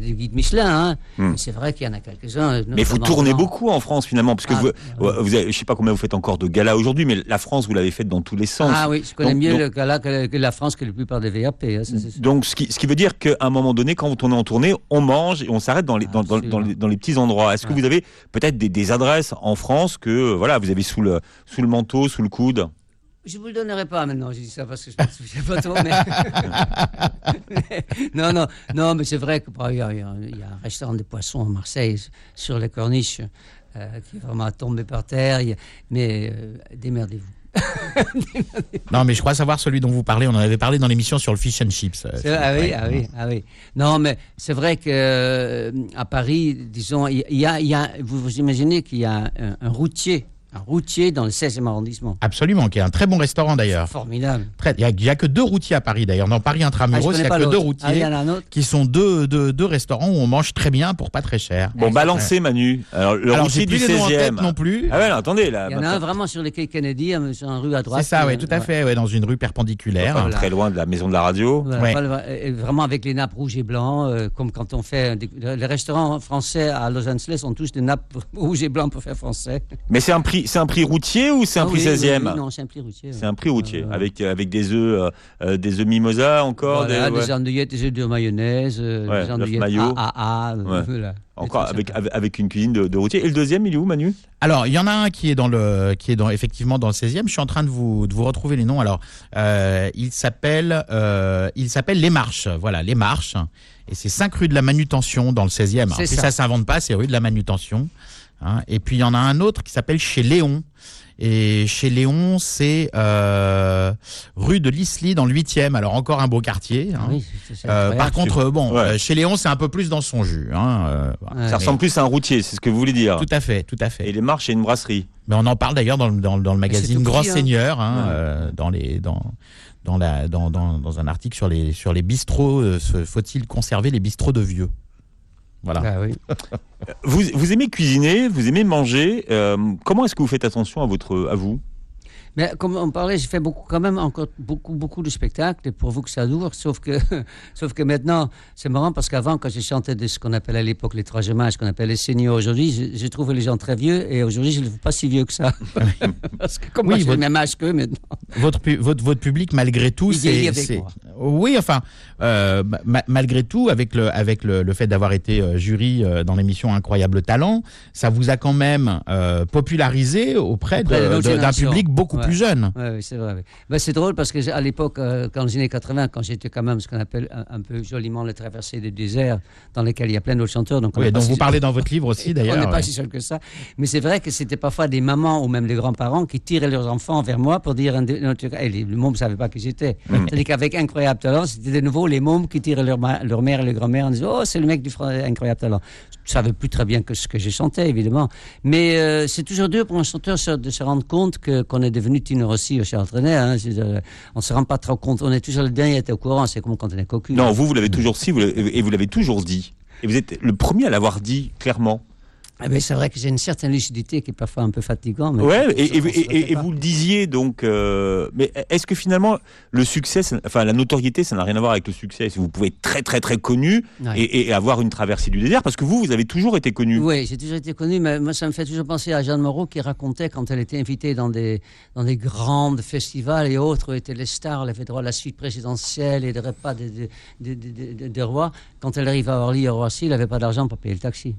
les guides Michelin, hein. Hmm. C'est vrai qu'il y en a quelques-uns. Mais vous tournez beaucoup en France finalement, parce que Ah, vous, vous avez, je sais pas combien vous faites encore de galas aujourd'hui, mais la France vous l'avez faite dans tous les sens. Ah oui, je connais Donc- mieux donc- le gala que, que la France que la plupart des VAP. hein, ça. Donc, ce qui, ce qui veut dire qu'à un moment donné, quand on est en tournée, on mange et on s'arrête dans les, dans, dans- dans les, dans les petits endroits. Est-ce que vous avez peut-être des, des adresses en France que euh, voilà, vous avez sous le, sous le manteau, sous le coude Je vous le donnerai pas maintenant, je dis ça parce que je ne me souviens pas trop. Mais... Mais- <laughs> non, non, non, mais c'est vrai que par ailleurs, il y, a, y a un restaurant de poissons à Marseille, sur les corniches, euh, qui est vraiment tombé par terre. Y a- Mais euh, démerdez-vous. <laughs> Non, mais je crois savoir celui dont vous parlez. On en avait parlé dans l'émission sur le fish and chips. euh, Ah oui, ah oui, ah oui. Non, mais c'est vrai que euh, à Paris, disons, il y a, il y a- vous, vous imaginez qu'il y a un, un routier, un routier dans le 16e arrondissement. Absolument, qui est un très bon restaurant d'ailleurs. Formidable. Il n'y a, que deux routiers à Paris d'ailleurs. Dans Paris Ah, Intramuros, il connais n'y a que deux. Ah, il y routiers en a un autre. qui sont deux, deux, deux restaurants où on mange très bien pour pas très cher. Bon, balancez Manu. Alors, le Alors, routier du plus les noms en 16e. tête non plus. Ah ouais, non, attendez là. Il y en a un vraiment sur le quai Kennedy, sur une rue à droite. C'est ça, Euh, oui, tout à ouais. fait, ouais, dans une rue perpendiculaire. Très loin de la maison de la radio. Voilà, vraiment avec les nappes rouges et blancs, euh, comme quand on fait. des- les restaurants français à Los Angeles ont tous des nappes <laughs> rouges et blancs pour faire français. Mais c'est un prix, c'est un prix routier ou c'est un Ah prix oui, oui, 16e oui, Non, c'est un prix routier. C'est un prix routier, Euh, avec, avec des œufs, euh, euh, des œufs mimosa encore. Voilà, des, ouais. des andouillettes, des œufs de mayonnaise, euh, Ouais, des l'œuf andouillettes mayo. AAA. euh, Ouais. voilà. Encore Des avec, avec, avec une cuisine de, de routier. Et le deuxième, il est où, Manu? Alors, il y en a un qui est dans le, qui est dans, effectivement dans le 16e. Je suis en train de vous, de vous retrouver les noms. Alors, euh, il s'appelle, euh, il s'appelle Les Marches. Voilà, Les Marches. Et c'est 5 rue de la Manutention dans le 16e. Alors, C'est puis ça. ça s'invente pas, c'est rue de la Manutention. Hein. Et puis il y en a un autre qui s'appelle Chez Léon. Et chez Léon, c'est euh, rue de l'Isly dans le 8e. Alors encore un beau quartier. hein. Oui, c'est- c'est Euh, par contre, bon, Ouais. euh, chez Léon, c'est un peu plus dans son jus. Hein, euh. Ouais. Ça ressemble plus à un routier, c'est ce que vous voulez dire. Tout à fait, tout à fait. Et les marches, c'est une brasserie. Mais on en parle d'ailleurs dans, le- dans, le- dans le c'est magazine Grand hein. Seigneur, hein, Ouais. euh, dans les dans dans la dans, dans, dans un article sur les sur les bistrots. euh, Faut-il conserver les bistrots de vieux? Voilà. Ah oui. Vous, vous aimez cuisiner, vous aimez manger. euh, comment est-ce que vous faites attention à votre, à vous? Mais comme on parlait, j'ai fait beaucoup, quand même encore beaucoup, beaucoup de spectacles, et pour vous que ça dure, sauf que, <laughs> sauf que maintenant, c'est marrant parce qu'avant, quand je chantais de ce qu'on appelait à l'époque les troisième âge, ce qu'on appelait les seniors aujourd'hui, je trouvais les gens très vieux, et aujourd'hui, je ne les trouve pas si vieux que ça. <laughs> <laughs> parce que comme Oui, moi, j'ai votre- le même âge qu'eux maintenant. Votre, pu- votre votre public malgré tout, c'est oui, enfin euh, ma- malgré tout, avec le avec le, le fait d'avoir été euh, jury euh, dans l'émission Incroyable Talent, ça vous a quand même euh, popularisé auprès, Auprès d'un public beaucoup Ouais. plus jeune. Oui, c'est vrai. Ben, c'est drôle parce que à l'époque, euh, quand les années 80, quand j'étais quand même ce qu'on appelle un, un peu joliment le traversée des déserts, dans lesquels il y a plein d'autres chanteurs. Donc on Oui, dont si- vous parlez dans <laughs> votre livre aussi On d'ailleurs. n'est pas si seul que ça. Mais c'est vrai que c'était parfois des mamans ou même des grands-parents qui tiraient leurs enfants vers moi pour dire. un- un truc. Et les, mômes ne savaient pas qui j'étais. C'est-à-dire qu'avec Incroyable Talent, c'était de nouveau les mômes qui tiraient leur, leur mère et leur grand-mère en disant Oh, c'est le mec du Incroyable Talent. Je ne savais plus très bien que ce que j'ai chanté, évidemment. Mais euh, c'est toujours dur pour un chanteur de se rendre compte qu'on est devenu Tino Rossi au Charles Trenet. Hein. Euh, on ne se rend pas trop compte. On est toujours le dernier à être au courant. C'est comme quand on est cocu. Non, vous, vous l'avez toujours si, vous et vous l'avez toujours dit. Et vous êtes le premier à l'avoir dit clairement. Ben, c'est vrai que j'ai une certaine lucidité qui est parfois un peu fatigante. Ouais, et, vous le disiez donc. euh, mais est-ce que finalement le succès, ça- enfin la notoriété, ça n'a rien à voir avec le succès. Vous pouvez être très très très connu Ouais. et, et avoir une traversée du désert parce que vous, vous avez toujours été connu. Oui, j'ai toujours été connu, mais moi, ça me fait toujours penser à Jeanne Moreau qui racontait quand elle était invitée dans des, dans des grands festivals et autres, où étaient les stars, elle avait droit à la suite présidentielle et des repas des de, de, de- de- de rois. Quand elle arrive à Orly, à Roissy, elle n'avait pas d'argent pour payer le taxi.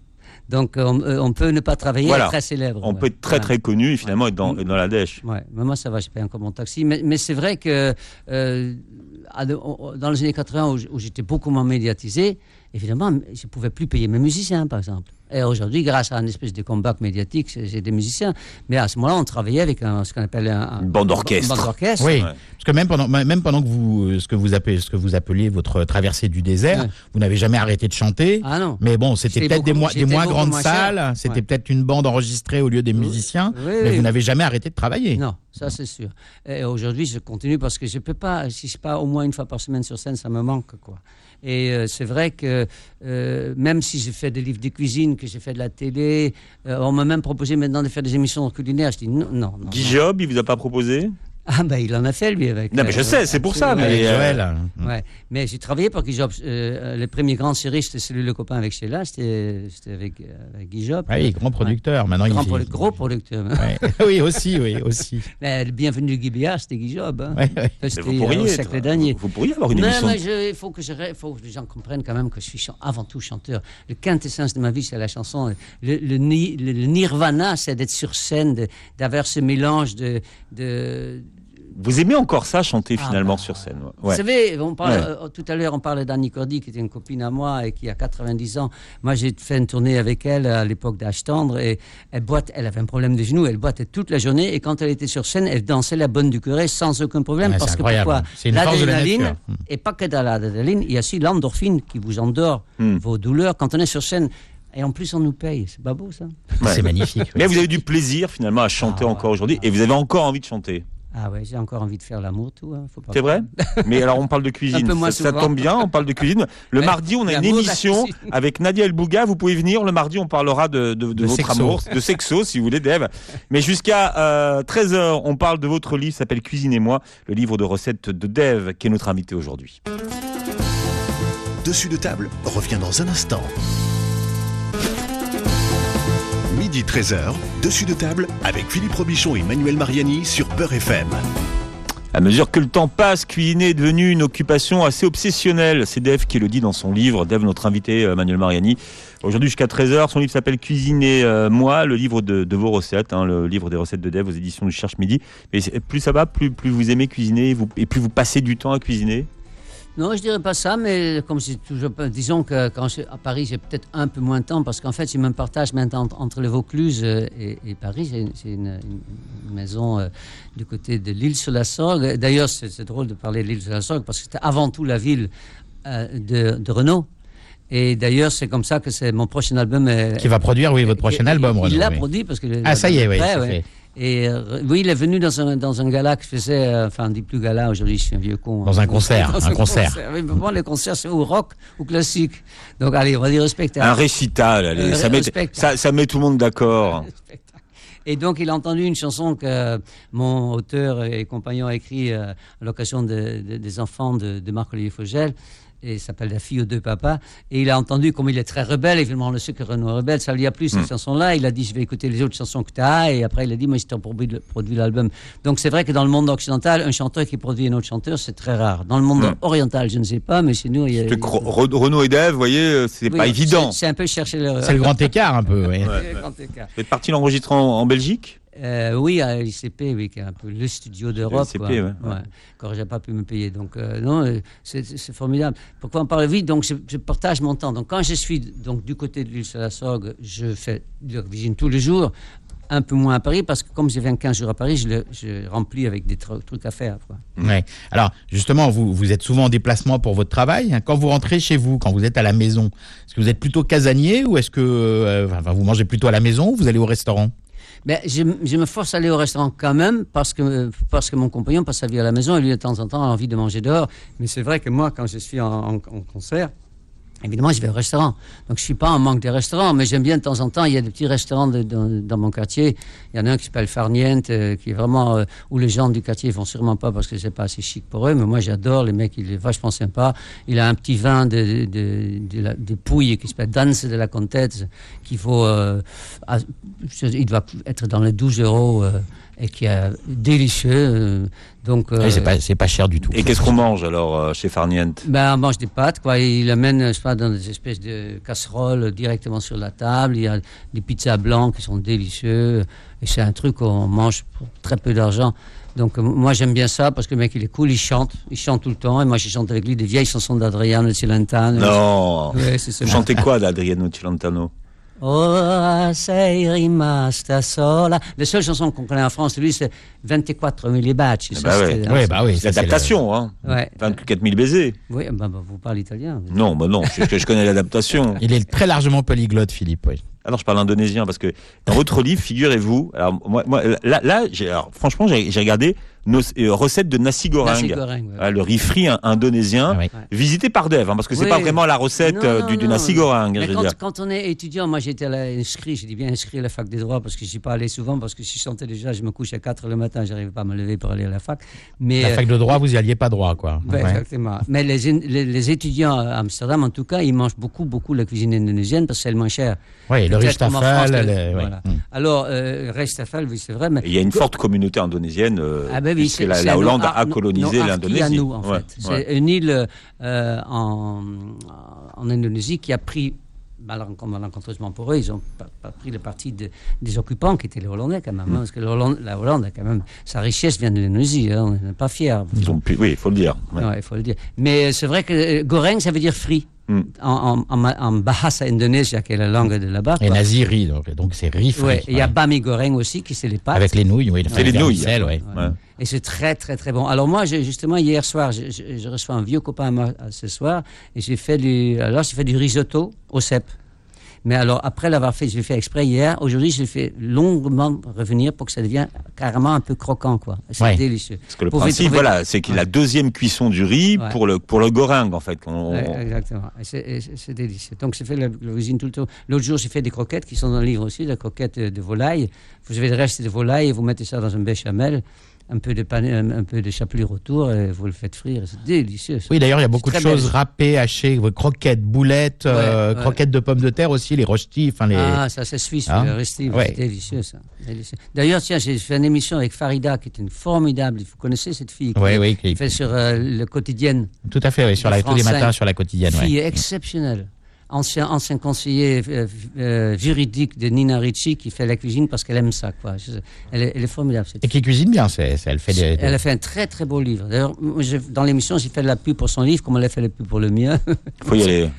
Donc, euh, on, euh, on peut ne pas travailler Voilà. être très célèbre. On ouais. peut être très Voilà. très connu et finalement être dans, Mm. dans la dèche. Ouais, mais moi ça va, je paye encore mon taxi. Mais, mais c'est vrai que euh, dans les années 80, où, j- où j'étais beaucoup moins médiatisé, évidemment, je ne pouvais plus payer mes musiciens, par exemple. Et aujourd'hui, grâce à un espèce de comeback médiatique, j'ai des musiciens. Mais à ce moment-là, on travaillait avec un, ce qu'on appelle un, un- Une bande d'orchestre. Une bande d'orchestre. Oui, Ouais. parce que même pendant, même pendant que vous, euh, ce que vous appelez, ce que vous appelez votre traversée du désert, Ouais. vous n'avez jamais arrêté de chanter. Ah non. Mais bon, c'était peut-être des, moins- des grandes moins salles, c'était Ouais. peut-être une bande enregistrée au lieu des musiciens, Oui, mais oui. vous n'avez jamais arrêté de travailler. Non, ça c'est sûr. Et aujourd'hui, je continue parce que je peux pas, si je suis pas au moins une fois par semaine sur scène, ça me manque quoi. Et euh, c'est vrai que euh, même si j'ai fait des livres de cuisine, que j'ai fait de la télé, euh, on m'a même proposé maintenant de faire des émissions culinaires. Je dis non, non, non. Guy. Job, il vous a pas proposé? Ah ben il en a fait lui avec. Non, mais je euh, sais, c'est pour ça, mais, euh, Joël. Ouais, mais j'ai travaillé pour Guy Job. Euh, le premier grand série, c'était celui le copain avec Sheila, c'était c'était avec, euh, avec Guy Job. Ah oui, grand producteur. Maintenant, Grand il fait- gros producteur. Ouais. <laughs> <laughs> oui, aussi, oui, aussi. Mais le bienvenu Guy Béard, c'était Guy Job. Hein. Ouais, ouais. Mais C'était vous pourriez, dernier. vous pourriez avoir une Mais, émission. mais je- il faut que, je, ré- faut que les gens comprennent quand même que je suis avant tout chanteur. Le quintessence de ma vie, c'est la chanson. Le, le ni- le- le nirvana, c'est d'être sur scène, d'avoir ce mélange de. de Vous aimez encore ça, chanter Ah, finalement bah, sur scène ouais. Vous savez, on parle, Ouais. euh, tout à l'heure, on parlait d'Annie Cordy, qui était une copine à moi et qui a 90 ans. Moi, j'ai fait une tournée avec elle à l'époque d'Âge tendre et elle boite, elle avait un problème de genou, elle boitait toute la journée et quand elle était sur scène, elle dansait la bonne du curé sans aucun problème. Ouais, parce que pourquoi de L'adrénaline, nature. Hmm. et pas que dans l'adrénaline, il y a aussi l'endorphine qui vous endort Hmm. vos douleurs quand on est sur scène. Et en plus, on nous paye. C'est pas beau, ça? Ouais. C'est magnifique. Mais vous avez du plaisir finalement à chanter Ah, encore aujourd'hui et vous avez encore envie de chanter. Ah ouais, j'ai encore envie de faire l'amour, tout. hein, faut pas C'est vrai <laughs> Mais alors on parle de cuisine. Un peu moins ça, tombe bien, on parle de cuisine. Le Ouais, mardi, on a une émission <laughs> avec Nadia El Bouga. Vous pouvez venir. Le mardi, on parlera de, de, de De votre sexo. amour, de sexo, si vous voulez, Dave. Mais jusqu'à 13h, on parle de votre livre, s'appelle Cuisine et moi, le livre de recettes de Dave, qui est notre invité aujourd'hui. Dessus de table revient dans un instant. Midi 13h, dessus de table avec Philippe Robichon et Manuel Mariani sur Beurre FM. À mesure que le temps passe, cuisiner est devenu une occupation assez obsessionnelle. C'est Dave qui le dit dans son livre. Dave, notre invité, euh, Manuel Mariani. Aujourd'hui jusqu'à 13h, son livre s'appelle Cuisiner euh, moi, le livre de, vos recettes, hein, le livre des recettes de Dave aux éditions du Cherche Midi. Mais plus ça va, plus, vous aimez cuisiner et plus vous passez du temps à cuisiner? Non, je dirais pas ça, mais comme c'est toujours, disons que quand je, à Paris, j'ai peut-être un peu moins de temps parce qu'en fait, je me partage maintenant entre le Vaucluse euh, et, et Paris. C'est une, maison euh, du côté de l'île sur la Sorgue. D'ailleurs, c'est drôle de parler de l'île sur la Sorgue parce que c'était avant tout la ville euh, de, de Renault. Et d'ailleurs, c'est comme ça que c'est mon prochain album. est- Qui va produire, oui, votre prochain il- album, Il l'a oui. produit parce que. Ah, ça y est, oui, prêt. Et euh, oui, il est venu dans un, dans un gala que je faisais, euh, enfin, on dit plus gala, aujourd'hui je suis un vieux con. Dans hein. un concert, <laughs> Dans un concert. Oui, mais bon, les concerts, c'est ou rock ou classique. Donc, allez, on va dire spectacle. Un récital, allez, Un ça, met, ça, ça met tout le monde d'accord. <laughs> Et donc, il a entendu une chanson que mon auteur et compagnon a écrit euh, à l'occasion de- de- des enfants de, de Marc-Olivier Fogel. Et s'appelle La fille aux deux papas. Et il a entendu, comme il est très rebelle, évidemment, on le sait que Renaud est rebelle, ça lui a plu cette chanson-là. Il a dit, je vais écouter les autres chansons que tu as. Et après, il a dit, moi, je t'ai produit, produit l'album. Donc, c'est vrai que dans le monde occidental, un chanteur qui produit un autre chanteur, c'est très rare. Dans le monde Mm. oriental, je ne sais pas, mais chez nous, il y a. Que Ro- Ro- Renaud et Dave, vous voyez, euh, c'est Oui, pas évident. c'est- C'est un peu chercher le. C'est le grand écart un peu. oui. le grand écart. Vous êtes parti l'enregistrer en, en Belgique? Euh, oui, à l'ICP, oui, qui est un peu le studio d'Europe. l'ICP, quoi. ouais, ouais. Quand j'ai pas pu me payer. Donc, euh, non, euh, c'est c'est formidable. Pourquoi on parle vite? Donc, je, je partage mon temps. Donc, quand je suis donc, du côté de l'île sur la Sorgue, je fais de la cuisine tous les jours. Un peu moins à Paris, parce que comme je viens 15 jours à Paris, je, le, je remplis avec des tru- trucs à faire. Quoi. Ouais. Alors, justement, vous, vous êtes souvent en déplacement pour votre travail. Quand vous rentrez chez vous, quand vous êtes à la maison, est-ce que vous êtes plutôt casanier ou est-ce que euh, enfin, vous mangez plutôt à la maison ou vous allez au restaurant? Ben, je, me force à aller au restaurant quand même parce que, mon compagnon passe sa vie à la maison et lui, de temps en temps, a envie de manger dehors. Mais c'est vrai que moi, quand je suis en concert, évidemment, je vais au restaurant. Donc, je suis pas en manque des restaurants, mais j'aime bien de temps en temps, il y a des petits restaurants de- dans, mon quartier. Il y en a un qui s'appelle Farniente, euh, qui est vraiment, euh, où les gens du quartier vont sûrement pas parce que c'est pas assez chic pour eux, mais moi, j'adore. Les mecs, il est vachement sympa. Il a un petit vin de, de, de, de Pouille qui s'appelle Danse de la Comtesse, qu'il faut, euh, il doit être dans les 12 euros, et qui est délicieux. euh, donc, euh, Oui, C'est pas, c'est pas cher du tout. Et qu'est-ce qu'on mange alors euh, chez Farniente? Ben, on mange des pâtes, quoi. Il amène, je sais pas, dans des espèces de casseroles directement sur la table. Il y a des pizzas blancs qui sont délicieux. Et c'est un truc qu'on mange pour très peu d'argent. Donc, euh, moi, j'aime bien ça parce que le mec, il est cool, il chante. Il chante tout le temps. Et moi, je chante avec lui des vieilles chansons d'Adriano Celentano. Non Ouais, c'est ça. Vous chantez quoi d'Adriano Celentano? Ora sei rimasta sola. La seule chanson qu'on connaît en France, lui, c'est 24 000 baci. Eh Ça, bah ouais. Oui, bah oui. L'adaptation, hein Ouais. 24 000 baisers. Oui, bah, bah, vous parlez italien. vous. Non, bah non, je, je connais l'adaptation. Il est très largement polyglotte, Philippe. Oui. Alors je parle indonésien parce que dans votre livre, figurez-vous, alors moi, moi là, là alors, franchement, j'ai j'ai regardé nos euh, recettes de nasi goreng, Nasi goreng, ouais. Ah, le riz frit in- indonésien, Ah oui. visité par Dev, hein, parce que c'est Oui. pas vraiment la recette Non, euh, non, du, du non. nasi goreng, Mais je veux quand, dire. quand on est étudiant, moi j'étais inscrit, j'ai dit bien inscrit à la fac des droits parce que je suis pas allé souvent parce que si je chantais déjà, je me couche à 4 le matin, j'arrivais pas à me lever pour aller à la fac. Mais La euh, fac de droit, vous y alliez pas droit, quoi. Ouais. exactement. Mais les, les, les étudiants à Amsterdam, en tout cas, ils mangent beaucoup, beaucoup la cuisine indonésienne parce que c'est le moins cher. Oui, le Peut-être riche comme en France, tafel. le- le- ouais. voilà. Mm. Alors, euh, restafel, oui, c'est vrai. Mais il y a une forte communauté indonésienne, euh, Ah ben oui, puisque c'est- la, Hollande a non, colonisé l'Indonésie. En Ouais, fait. ouais. C'est une île euh, en, en Indonésie qui a pris, malenc- malencontreusement pour eux, ils ont pas, pas pris le parti de- des occupants qui étaient les Hollandais quand même. hein, parce que la Hollande, la Hollande a quand même, sa richesse vient de l'Indonésie, hein, on n'est pas fiers. Ils ont pu- oui, il faut le dire. Ouais, il faut le dire. Mais c'est vrai que euh, goreng, ça veut dire frit. Mm. En, en, en, bahasa indonésia, qui est la langue de là-bas. Et naziri, donc donc c'est riz frit. Ouais, Il y a bami goreng aussi, qui c'est les pâtes. Avec les nouilles, oui. C'est les nouilles. vermicelles, ouais. Ouais. Et c'est très, très, très bon. Alors moi, justement, hier soir, je, je- je reçois un vieux copain à moi, à ce soir, et j'ai fait du, alors j'ai fait du risotto au cèpe. Mais alors, après l'avoir fait, je l'ai fait exprès hier. Aujourd'hui, je l'ai fait longuement revenir pour que ça devienne carrément un peu croquant, quoi. C'est Ouais. délicieux. Parce que le Pour principe, trouver- voilà, c'est qu'il a la deuxième cuisson du riz Ouais. pour le pour le goreng en fait. Ouais, exactement. C'est- délicieux. Donc, j'ai fait la, la cuisine tout le temps. L'autre jour, j'ai fait des croquettes qui sont dans le livre aussi, des croquettes de, de volaille. Vous avez le reste de volaille et vous mettez ça dans un béchamel, un peu de, un, peu de chapelure autour et vous le faites frire. C'est délicieux. ça. Oui, d'ailleurs, il y a beaucoup de choses râpées, hachées, croquettes, boulettes, euh, Ouais, croquettes de pommes de terre aussi, les rochetis, enfin les. Ah, ça c'est suisse, Hein le Ouais. c'est délicieux ça. D'ailleurs, tiens, j'ai fait une émission avec Farida, qui est une formidable, vous connaissez cette fille, qui, Oui, oui, qui fait sur euh, le quotidien. tout à fait, oui, sur la, tous les matins sur la quotidienne. fille exceptionnelle. Ancien, ancien conseiller euh, euh, juridique de Nina Ricci qui fait la cuisine parce qu'elle aime ça. Quoi. Je- elle, est, elle est formidable. cette Et qui cuisine bien, c'est, elle fait des. elle a fait un très très beau livre. D'ailleurs, dans l'émission, j'ai fait de la pub pour son livre, comme elle a fait la pub pour le mien. Faut y aller.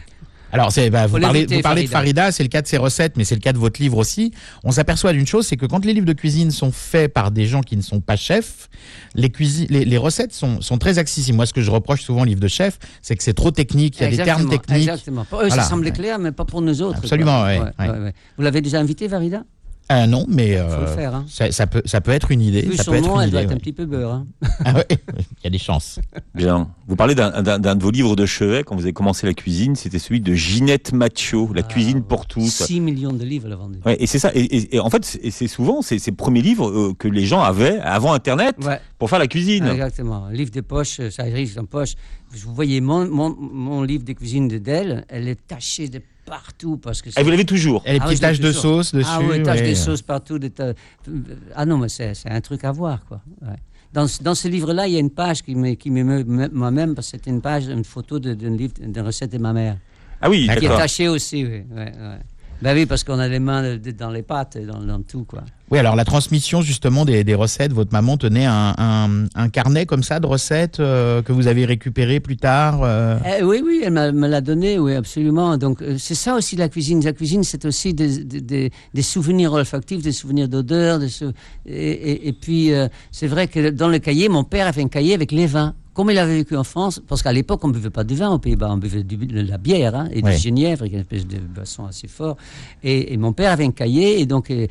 Alors, c'est, bah, vous, parlez, vous parlez de Farida. Farida, c'est le cas de ses recettes, mais c'est le cas de votre livre aussi. On s'aperçoit d'une chose, c'est que quand les livres de cuisine sont faits par des gens qui ne sont pas chefs, les, cuisi- les, les recettes sont, sont très accessibles. Moi, ce que je reproche souvent aux livres de chefs, c'est que c'est trop technique, il y a des termes techniques. Exactement. Pour eux, Voilà. ça semblait clair, mais pas pour nous autres. Absolument, ouais, ouais. Vous l'avez déjà invité, Varida Ah non, mais Faut le euh, faire. Hein. ça, ça peut, ça peut être une idée. Vu ça son peut être nom, une elle doit idée, être un ouais. petit peu beurre. Hein. <laughs> Ah ouais, il y a des chances. Bien. Vous parlez d'un- de vos livres de chevet quand vous avez commencé la cuisine, c'était celui de Ginette Macho, La Ah, cuisine pour tous. 6 millions de livres, elle a vendu. Ouais, et c'est ça. Et, et- et en fait, c'est souvent ces, ces premiers livres euh, que les gens avaient avant Internet Ouais. pour faire la cuisine. Exactement. Un livre de poche, euh, ça arrive en poche. Vous voyez mon, mon, mon livre de cuisine de Dell, elle est tachée de partout parce que Et vous l'avez toujours. Et les Ah petites taches de sauce dessus. Ah oui, taches ouais. de sauce partout. Des ta- Ah non, mais c'est un truc à voir, quoi. Ouais. Dans, ce- dans ce livre-là, il y a une page qui me- qui m'émeut moi-même parce que c'était une page, une photo de- d'un livre, d'une recette de ma mère. Ah oui, D'accord. Qui est tachée aussi, oui. Ouais, ouais. Ben oui, parce qu'on a les mains de- dans les pâtes et dans, dans tout, quoi. Oui, alors la transmission justement des, des recettes, votre maman tenait un, un- un carnet comme ça de recettes euh, que vous avez récupéré plus tard. euh? Eh oui, oui, elle me l'a donné, oui, absolument. Donc, euh, c'est ça aussi la cuisine. La cuisine, c'est aussi des, des- des- des souvenirs olfactifs, des souvenirs d'odeur. sou- Et, et- et puis, euh, c'est vrai que dans le cahier, mon père a fait un cahier avec les vins. Comme il avait vécu en France, parce qu'à l'époque, on ne buvait pas du vin aux Pays-Bas, on buvait du- de la bière hein, et du genièvre, qui est une espèce de boisson assez fort. Et, et mon père avait un cahier, et donc, euh,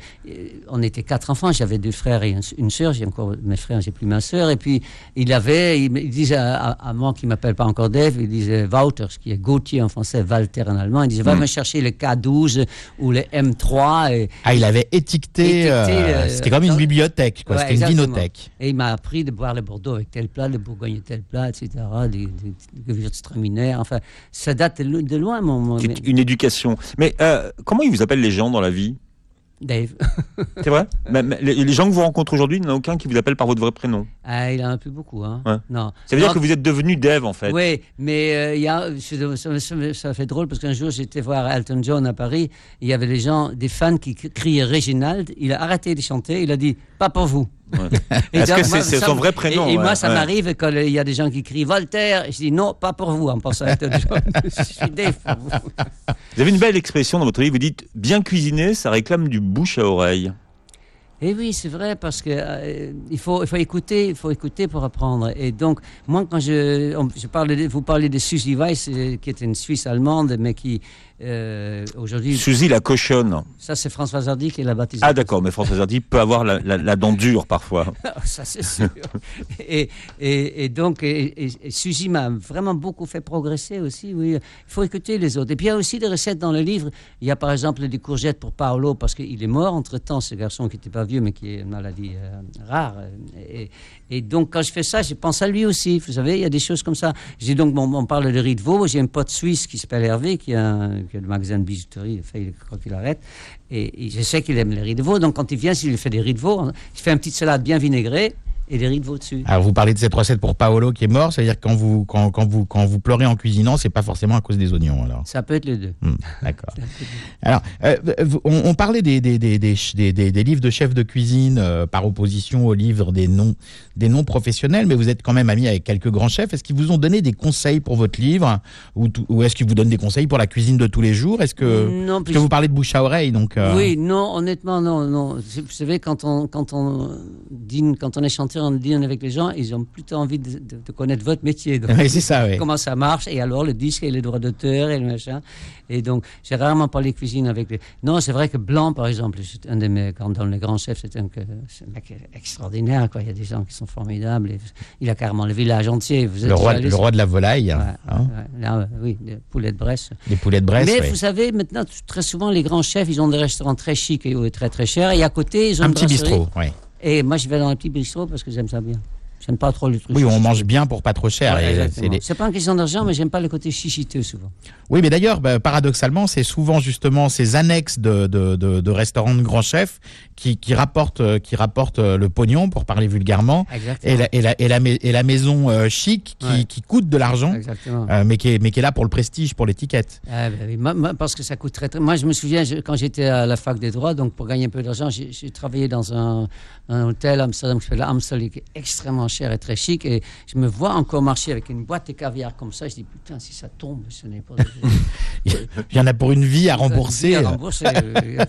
on était quatre enfants. J'avais deux frères et un- une sœur. J'ai encore mes frères, j'ai plus ma sœur. Et puis, il avait, il, disait à, à- à moi qui m'appelle pas encore Dave, il disait Walter, ce qui est Gauthier en français, Walter en allemand. Il disait, va me chercher le K12 ou le M3. Et, Ah, il avait étiqueté. Étiqueté, euh, euh, C'était comme une bibliothèque, quoi. Ouais, C'était une vinothèque. Et il m'a appris de boire le Bordeaux avec tel plat, le Bourgogne tel plat, etc. Des, des, gewürztraminer. Enfin, ça date de, lo- de loin, mon, mon C'est une éducation. Mais euh, comment ils vous appellent les gens dans la vie? Dave. <laughs> C'est vrai? Mais- mais les, gens que vous rencontrez aujourd'hui, il n'y en a aucun qui vous appelle par votre vrai prénom. Ah, il en a plus beaucoup, hein. Ouais. Non. Ça veut dire que vous êtes devenu Dave en fait. Oui, mais euh, il y a, ça, ça- ça- ça fait drôle parce qu'un jour j'étais voir Elton John à Paris. Il y avait des gens, des fans qui criaient Reginald. Il a arrêté de chanter. Il a dit pas pour vous. Est-ce que c'est- son vrai prénom, Et, et ouais, moi, ça ouais. m'arrive quand il y a des gens qui crient Voltaire. Je dis non, pas pour vous en pensant Elton John. <laughs> Je suis pour vous. Vous avez une belle expression dans votre livre. Vous dites bien cuisiner, ça réclame du bouche à oreille. Et oui, c'est vrai parce que euh, il faut il faut écouter, il faut écouter pour apprendre. Et donc moi quand je on- je parle de- vous parlez de Suzy Weiss euh, qui est une Suisse allemande mais qui euh, aujourd'hui Suzy la cochonne. ça c'est Françoise Hardy qui l'a baptisée. Ah d'accord, mais François Hardy peut avoir la, la- la dent dure parfois. <laughs> ça c'est sûr. et, et, et donc et, Suzy m'a vraiment beaucoup fait progresser aussi. Oui, il faut écouter les autres. Et puis il y a aussi des recettes dans le livre. Il y a par exemple des courgettes pour Paolo parce qu'il est mort entre temps, ce garçon qui n'était pas vieux mais qui est une maladie euh, rare. Et, et donc quand je fais ça, je pense à lui aussi. Vous savez, il y a des choses comme ça. J'ai donc on parle de riz de veau. J'ai un pote suisse qui s'appelle Hervé qui a, un, qui a le magasin de bijouterie. Enfin, il crois qu'il arrête. Et, je sais qu'il aime les riz de veau. Donc quand il vient, s'il fait des riz de veau, il fait une petite salade bien vinaigrée et des riz de veau dessus. Alors vous parlez de cette recette pour Paolo qui est mort, c'est-à-dire quand vous quand, quand vous quand vous pleurez en cuisinant, c'est pas forcément à cause des oignons alors. Ça peut être les deux. Hmm, D'accord. Alors, euh, on, on parlait des, des, des, des, des- livres de chefs de cuisine euh, par opposition aux livres des non, des non professionnels, mais vous êtes quand même ami avec quelques grands chefs. Est-ce qu'ils vous ont donné des conseils pour votre livre ou, ou est-ce qu'ils vous donnent des conseils pour la cuisine de tous les jours? Est-ce que, non, parce que vous parlez de bouche à oreille donc euh, Oui, non, honnêtement, non, non. Vous savez, quand on, quand on dîne, quand on est chanteur, on dîne avec les gens, ils ont plutôt envie de, de- de connaître votre métier. Donc, Oui, c'est ça, oui. Comment ça marche, et alors le disque et les droits d'auteur et le machin. Et donc, j'ai rarement parlé cuisine avec les. Non, c'est vrai que Blanc, par exemple, c'est un de mes, quand dans les grands chefs, c'est un, mec extraordinaire, quoi. Il y a des gens qui sont formidables. et il a carrément le village entier. Vous êtes Le roi, le roi de la volaille, Ouais, hein, ouais, là, euh, oui, des poulets de Bresse. les poulets de Bresse. Mais oui. vous savez, maintenant, très souvent, les grands chefs, ils ont des restaurants très chics et très très chers. Et à côté, ils ont Un petit bistrot, oui. Et moi, je vais dans un petit bistrot parce que j'aime ça bien. J'aime pas trop le truc. Oui, on mange bien pour pas trop cher. Ouais, c'est les- pas une question d'argent, mais j'aime pas le côté chichiteux souvent. Oui, mais d'ailleurs, bah, paradoxalement, c'est souvent justement ces annexes de, de, de, de restaurants de grands chefs qui, qui rapportent, euh, qui rapportent euh, le pognon, pour parler vulgairement, et la, et la, et la, mais- et la maison euh, chic qui, Ouais. qui coûte de l'argent, euh, mais, qui est, mais qui est là pour le prestige, pour l'étiquette. Ah, oui, moi- moi, parce que ça coûte très, très. Moi, je me souviens, je- quand j'étais à la fac des droits, donc pour gagner un peu d'argent, j'ai j'ai travaillé dans un, un hôtel à Amsterdam qui s'appelle Amstel, qui est extrêmement cher et très chic. Et je me vois encore marcher avec une boîte de caviar comme ça. Je dis, putain, si ça tombe, ce n'est pas. <laughs> Il y en a pour une vie à rembourser. À euh, rembourser, euh,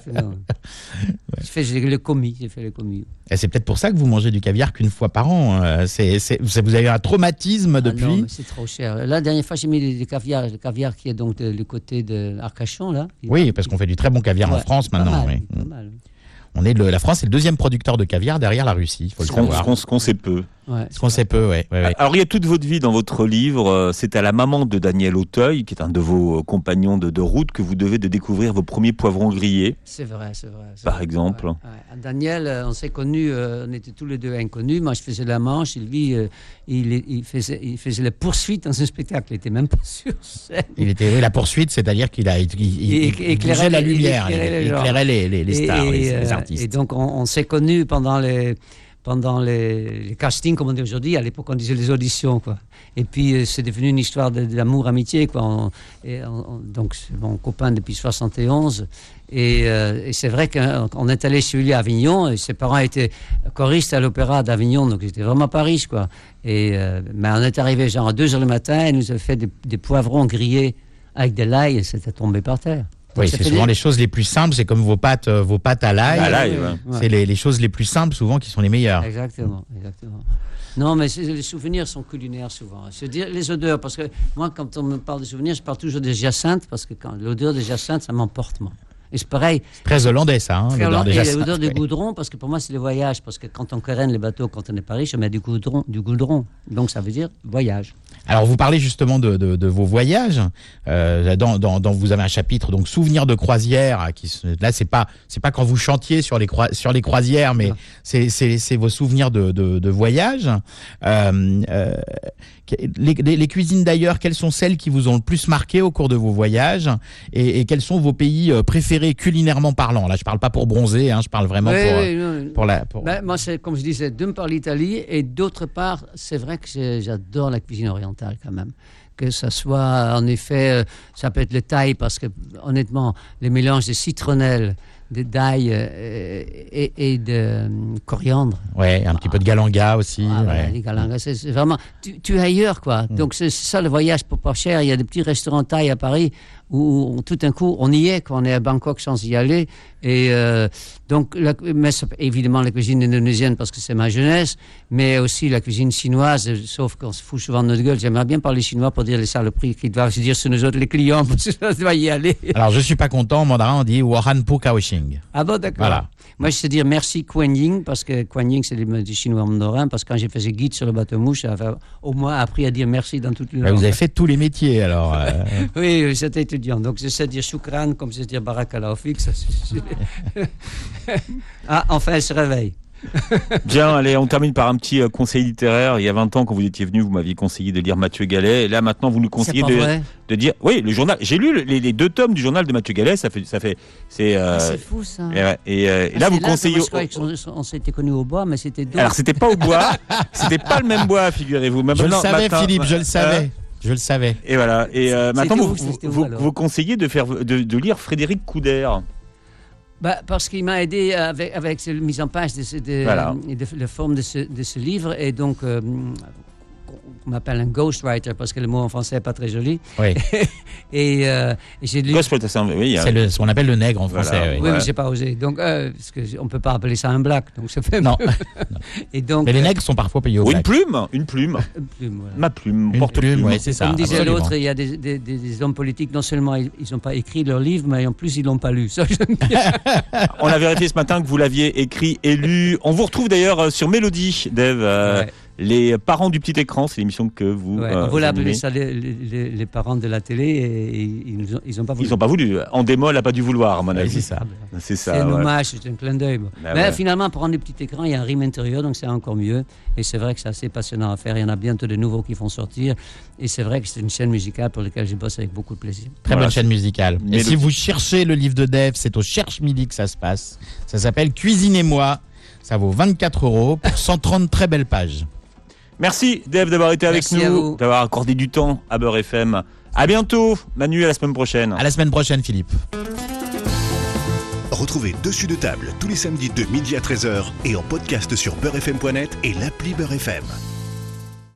fait j'ai le commis, j'ai fait le commis. Et c'est peut-être pour ça que vous mangez du caviar qu'une fois par an. euh, C'est, c'est, vous avez eu un traumatisme Ah non, depuis. c'est trop cher. La dernière fois, j'ai mis du caviar, le caviar qui est donc de- du côté de Arcachon, là. oui, parce qu'on fait du très bon caviar en France pas maintenant. mal, oui. pas mal. On est le, la France est le deuxième producteur de caviar derrière la Russie. Il faut le savoir. ce qu'on sait peu. Ouais, Ce qu'on sait peu, ouais. ouais, ouais. Alors, il y a toute votre vie dans votre livre. euh, C'est à la maman de Daniel Auteuil, qui est un de vos euh, compagnons de, de route, que vous devez de découvrir vos premiers poivrons grillés. C'est vrai, c'est vrai. Par vrai. exemple. Ouais, ouais. Daniel, euh, on s'est connus, euh, on était tous les deux inconnus. Moi, je faisais la manche, et lui, euh, il, il faisait, il faisait la poursuite dans un spectacle. Il n'était même pas <laughs> sur scène. Il était oui, la poursuite, c'est-à-dire qu'il a, il, il- il- Il il éclairait la lumière, il éclairait les gens. éclairait les, les, les Et- stars, et, les, les artistes. Et donc, on, on s'est connus pendant les, pendant les, castings, comme on dit aujourd'hui. À l'époque, on disait les auditions, quoi. Et puis, euh, c'est devenu une histoire de- d'amour, amitié, quoi. On- et on- on- donc, c'est mon copain depuis 71. Et, euh, et c'est vrai qu'on est allé chez lui à Avignon. Et ses parents étaient choristes à l'opéra d'Avignon, donc ils étaient vraiment pas riches, quoi. Et, euh, mais on est arrivé genre à 2 heures le matin. Il nous a fait des, des poivrons grillés avec de l'ail et c'était tombé par terre. Oui, c'est souvent des- les choses les plus simples, c'est comme vos pâtes, euh, vos pâtes à l'ail. À l'ail, ouais. ouais. C'est les, les choses les plus simples souvent qui sont les meilleures. Exactement, exactement. Non, mais c'est- les souvenirs sont culinaires souvent. C'est dire les odeurs, parce que moi, quand on me parle de souvenirs, je parle toujours de jacinthe, parce que quand l'odeur de jacinthe, ça m'emporte, moi. Et c'est pareil, Très hollandais ça, hein, très des et l'odeur de ouais. goudron, parce que pour moi, c'est le voyage, parce que quand on carène les bateaux, quand on n'est pas riche, on met du goudron, du goudron. Donc ça veut dire voyage. Alors vous parlez justement de, de, de vos voyages. Euh, dans, dans, dans- vous avez un chapitre donc souvenirs de croisière. Qui là c'est pas c'est pas quand vous chantiez sur les croi- sur les croisières, mais c'est vos souvenirs de de, voyage. Euh, euh, les, les- les cuisines d'ailleurs, quelles sont celles qui vous ont le plus marqué au cours de vos voyages et, et quels sont vos pays euh, préférés culinairement parlant? Là je parle pas pour bronzer, hein, je parle vraiment Oui, pour oui, pour la pour- Ben, moi, c'est comme je disais, d'une part l'Italie et d'autre part, c'est vrai que j'adore la cuisine orientale quand même. Que ça soit, en effet, euh, ça peut être le thaï parce que, honnêtement, les mélanges de citronnelle, de d'ail euh, et, et de euh, coriandre. ouais un petit peu de galanga aussi. Ah, ouais. les galangas, c'est c'est vraiment. Tu, tu es ailleurs, quoi. Mm. Donc, c'est c'est ça le voyage pour pas cher. Il y a des petits restaurants thaï à Paris où, tout d'un coup, on y est, quand on est à Bangkok sans y aller. Et euh, donc, la- mais évidemment, la cuisine indonésienne parce que c'est ma jeunesse, mais aussi la cuisine chinoise, sauf qu'on se fout souvent de notre gueule. J'aimerais bien parler chinois pour dire les saloperies qu'ils doivent se dire sur nous autres, les clients, <laughs> parce que ça doit y aller. Alors je suis pas content. En mandarin on dit Wahan Pu Kaohsing. Ah bon, d'accord. Voilà. Moi, je sais dire merci Kuan Yin, parce que Kuan Yin, c'est du chinois mandarin, parce que quand j'ai fait guide sur le bateau mouche, j'avais au moins appris à dire merci dans toutes les langues. vous avez fait tous les métiers alors. euh, <laughs> Oui, oui, j'étais étudiant. Donc, je sais dire shukran, comme je sais dire barakallahu <laughs> ah, enfin, elle se réveille. <laughs> Bien, allez, on termine par un petit euh, conseil littéraire. Il y a 20 ans, quand vous étiez venu, vous m'aviez conseillé de lire Mathieu Gallet. Et là, maintenant, vous nous conseillez de, de dire. Oui, le journal. J'ai lu les, les deux tomes du journal de Mathieu Gallet. Ça fait. Ça fait c'est. euh, Ah, c'est fou, ça. et, ouais, et, euh, et Ah, là, vous conseillez. que moi, je croyais qu'on- On s'était connus au bois, mais c'était. Alors, c'était pas au bois. <laughs> c'était pas le même bois, figurez-vous. Je le savais, matin- Philippe, je le euh, savais. Je le savais. Et voilà. Et euh, maintenant, vous, conseillez de, faire, de, de lire Frédéric Couder. Bah, parce qu'il m'a aidé avec, avec la mise en page de, ce- de, Voilà. de la forme de ce, de ce livre. Et donc, euh, on m'appelle un ghostwriter parce que le mot en français n'est pas très joli. Oui. <laughs> Et, euh, et j'ai lu. Gospel, c'est oui, ce qu'on appelle le nègre en Voilà. français. oui. Oui, Ouais. mais j'ai pas osé. Donc, euh, parce que on peut pas appeler ça un black. Donc, ça fait Non. <laughs> Et donc, Mais les nègres sont parfois payés au Ou une plume, une plume, <laughs> euh, plume, voilà. ma plume, Une porte plume, plume. ouais, c'est ça. Comme disait l'autre, il y a des, des- des- des hommes politiques, non seulement ils n'ont pas écrit leur livre, mais en plus ils l'ont pas lu. Ça. On a vérifié ce matin que vous l'aviez écrit et lu. On vous retrouve d'ailleurs euh, sur Mélodie, Dave. Euh, Ouais. Les parents du petit écran, c'est l'émission que vous. Ouais, euh, on voulait appeler ça les, les- les parents de la télé et, ils n'ont ils ont pas voulu. Ils n'ont pas voulu. En démo, elle n'a pas dû vouloir, à mon avis. c'est ça. C'est un ouais. hommage, c'est un clin d'œil. Bah Mais ouais. finalement, pour rendre des petits écrans, il y a un rime intérieur, donc c'est encore mieux. Et c'est vrai que c'est assez passionnant à faire. Il y en a bientôt de nouveaux qui vont sortir. Et c'est vrai que c'est une chaîne musicale pour laquelle je bosse avec beaucoup de plaisir. Très Voilà, bonne chaîne musicale. Mais Et si vous cherchez le livre de Dev, c'est au Cherche Midi que ça se passe. Ça s'appelle Cuisinez-moi. Ça vaut 24 euros pour 130 très belles pages. Merci, Dave, d'avoir été avec Merci nous, d'avoir accordé du temps à Beurre FM. À bientôt, Manu, à la semaine prochaine. À la semaine prochaine, Philippe. Retrouvez Dessus de table tous les samedis de midi à 13h et en podcast sur beurrefm.net et l'appli Beurre FM.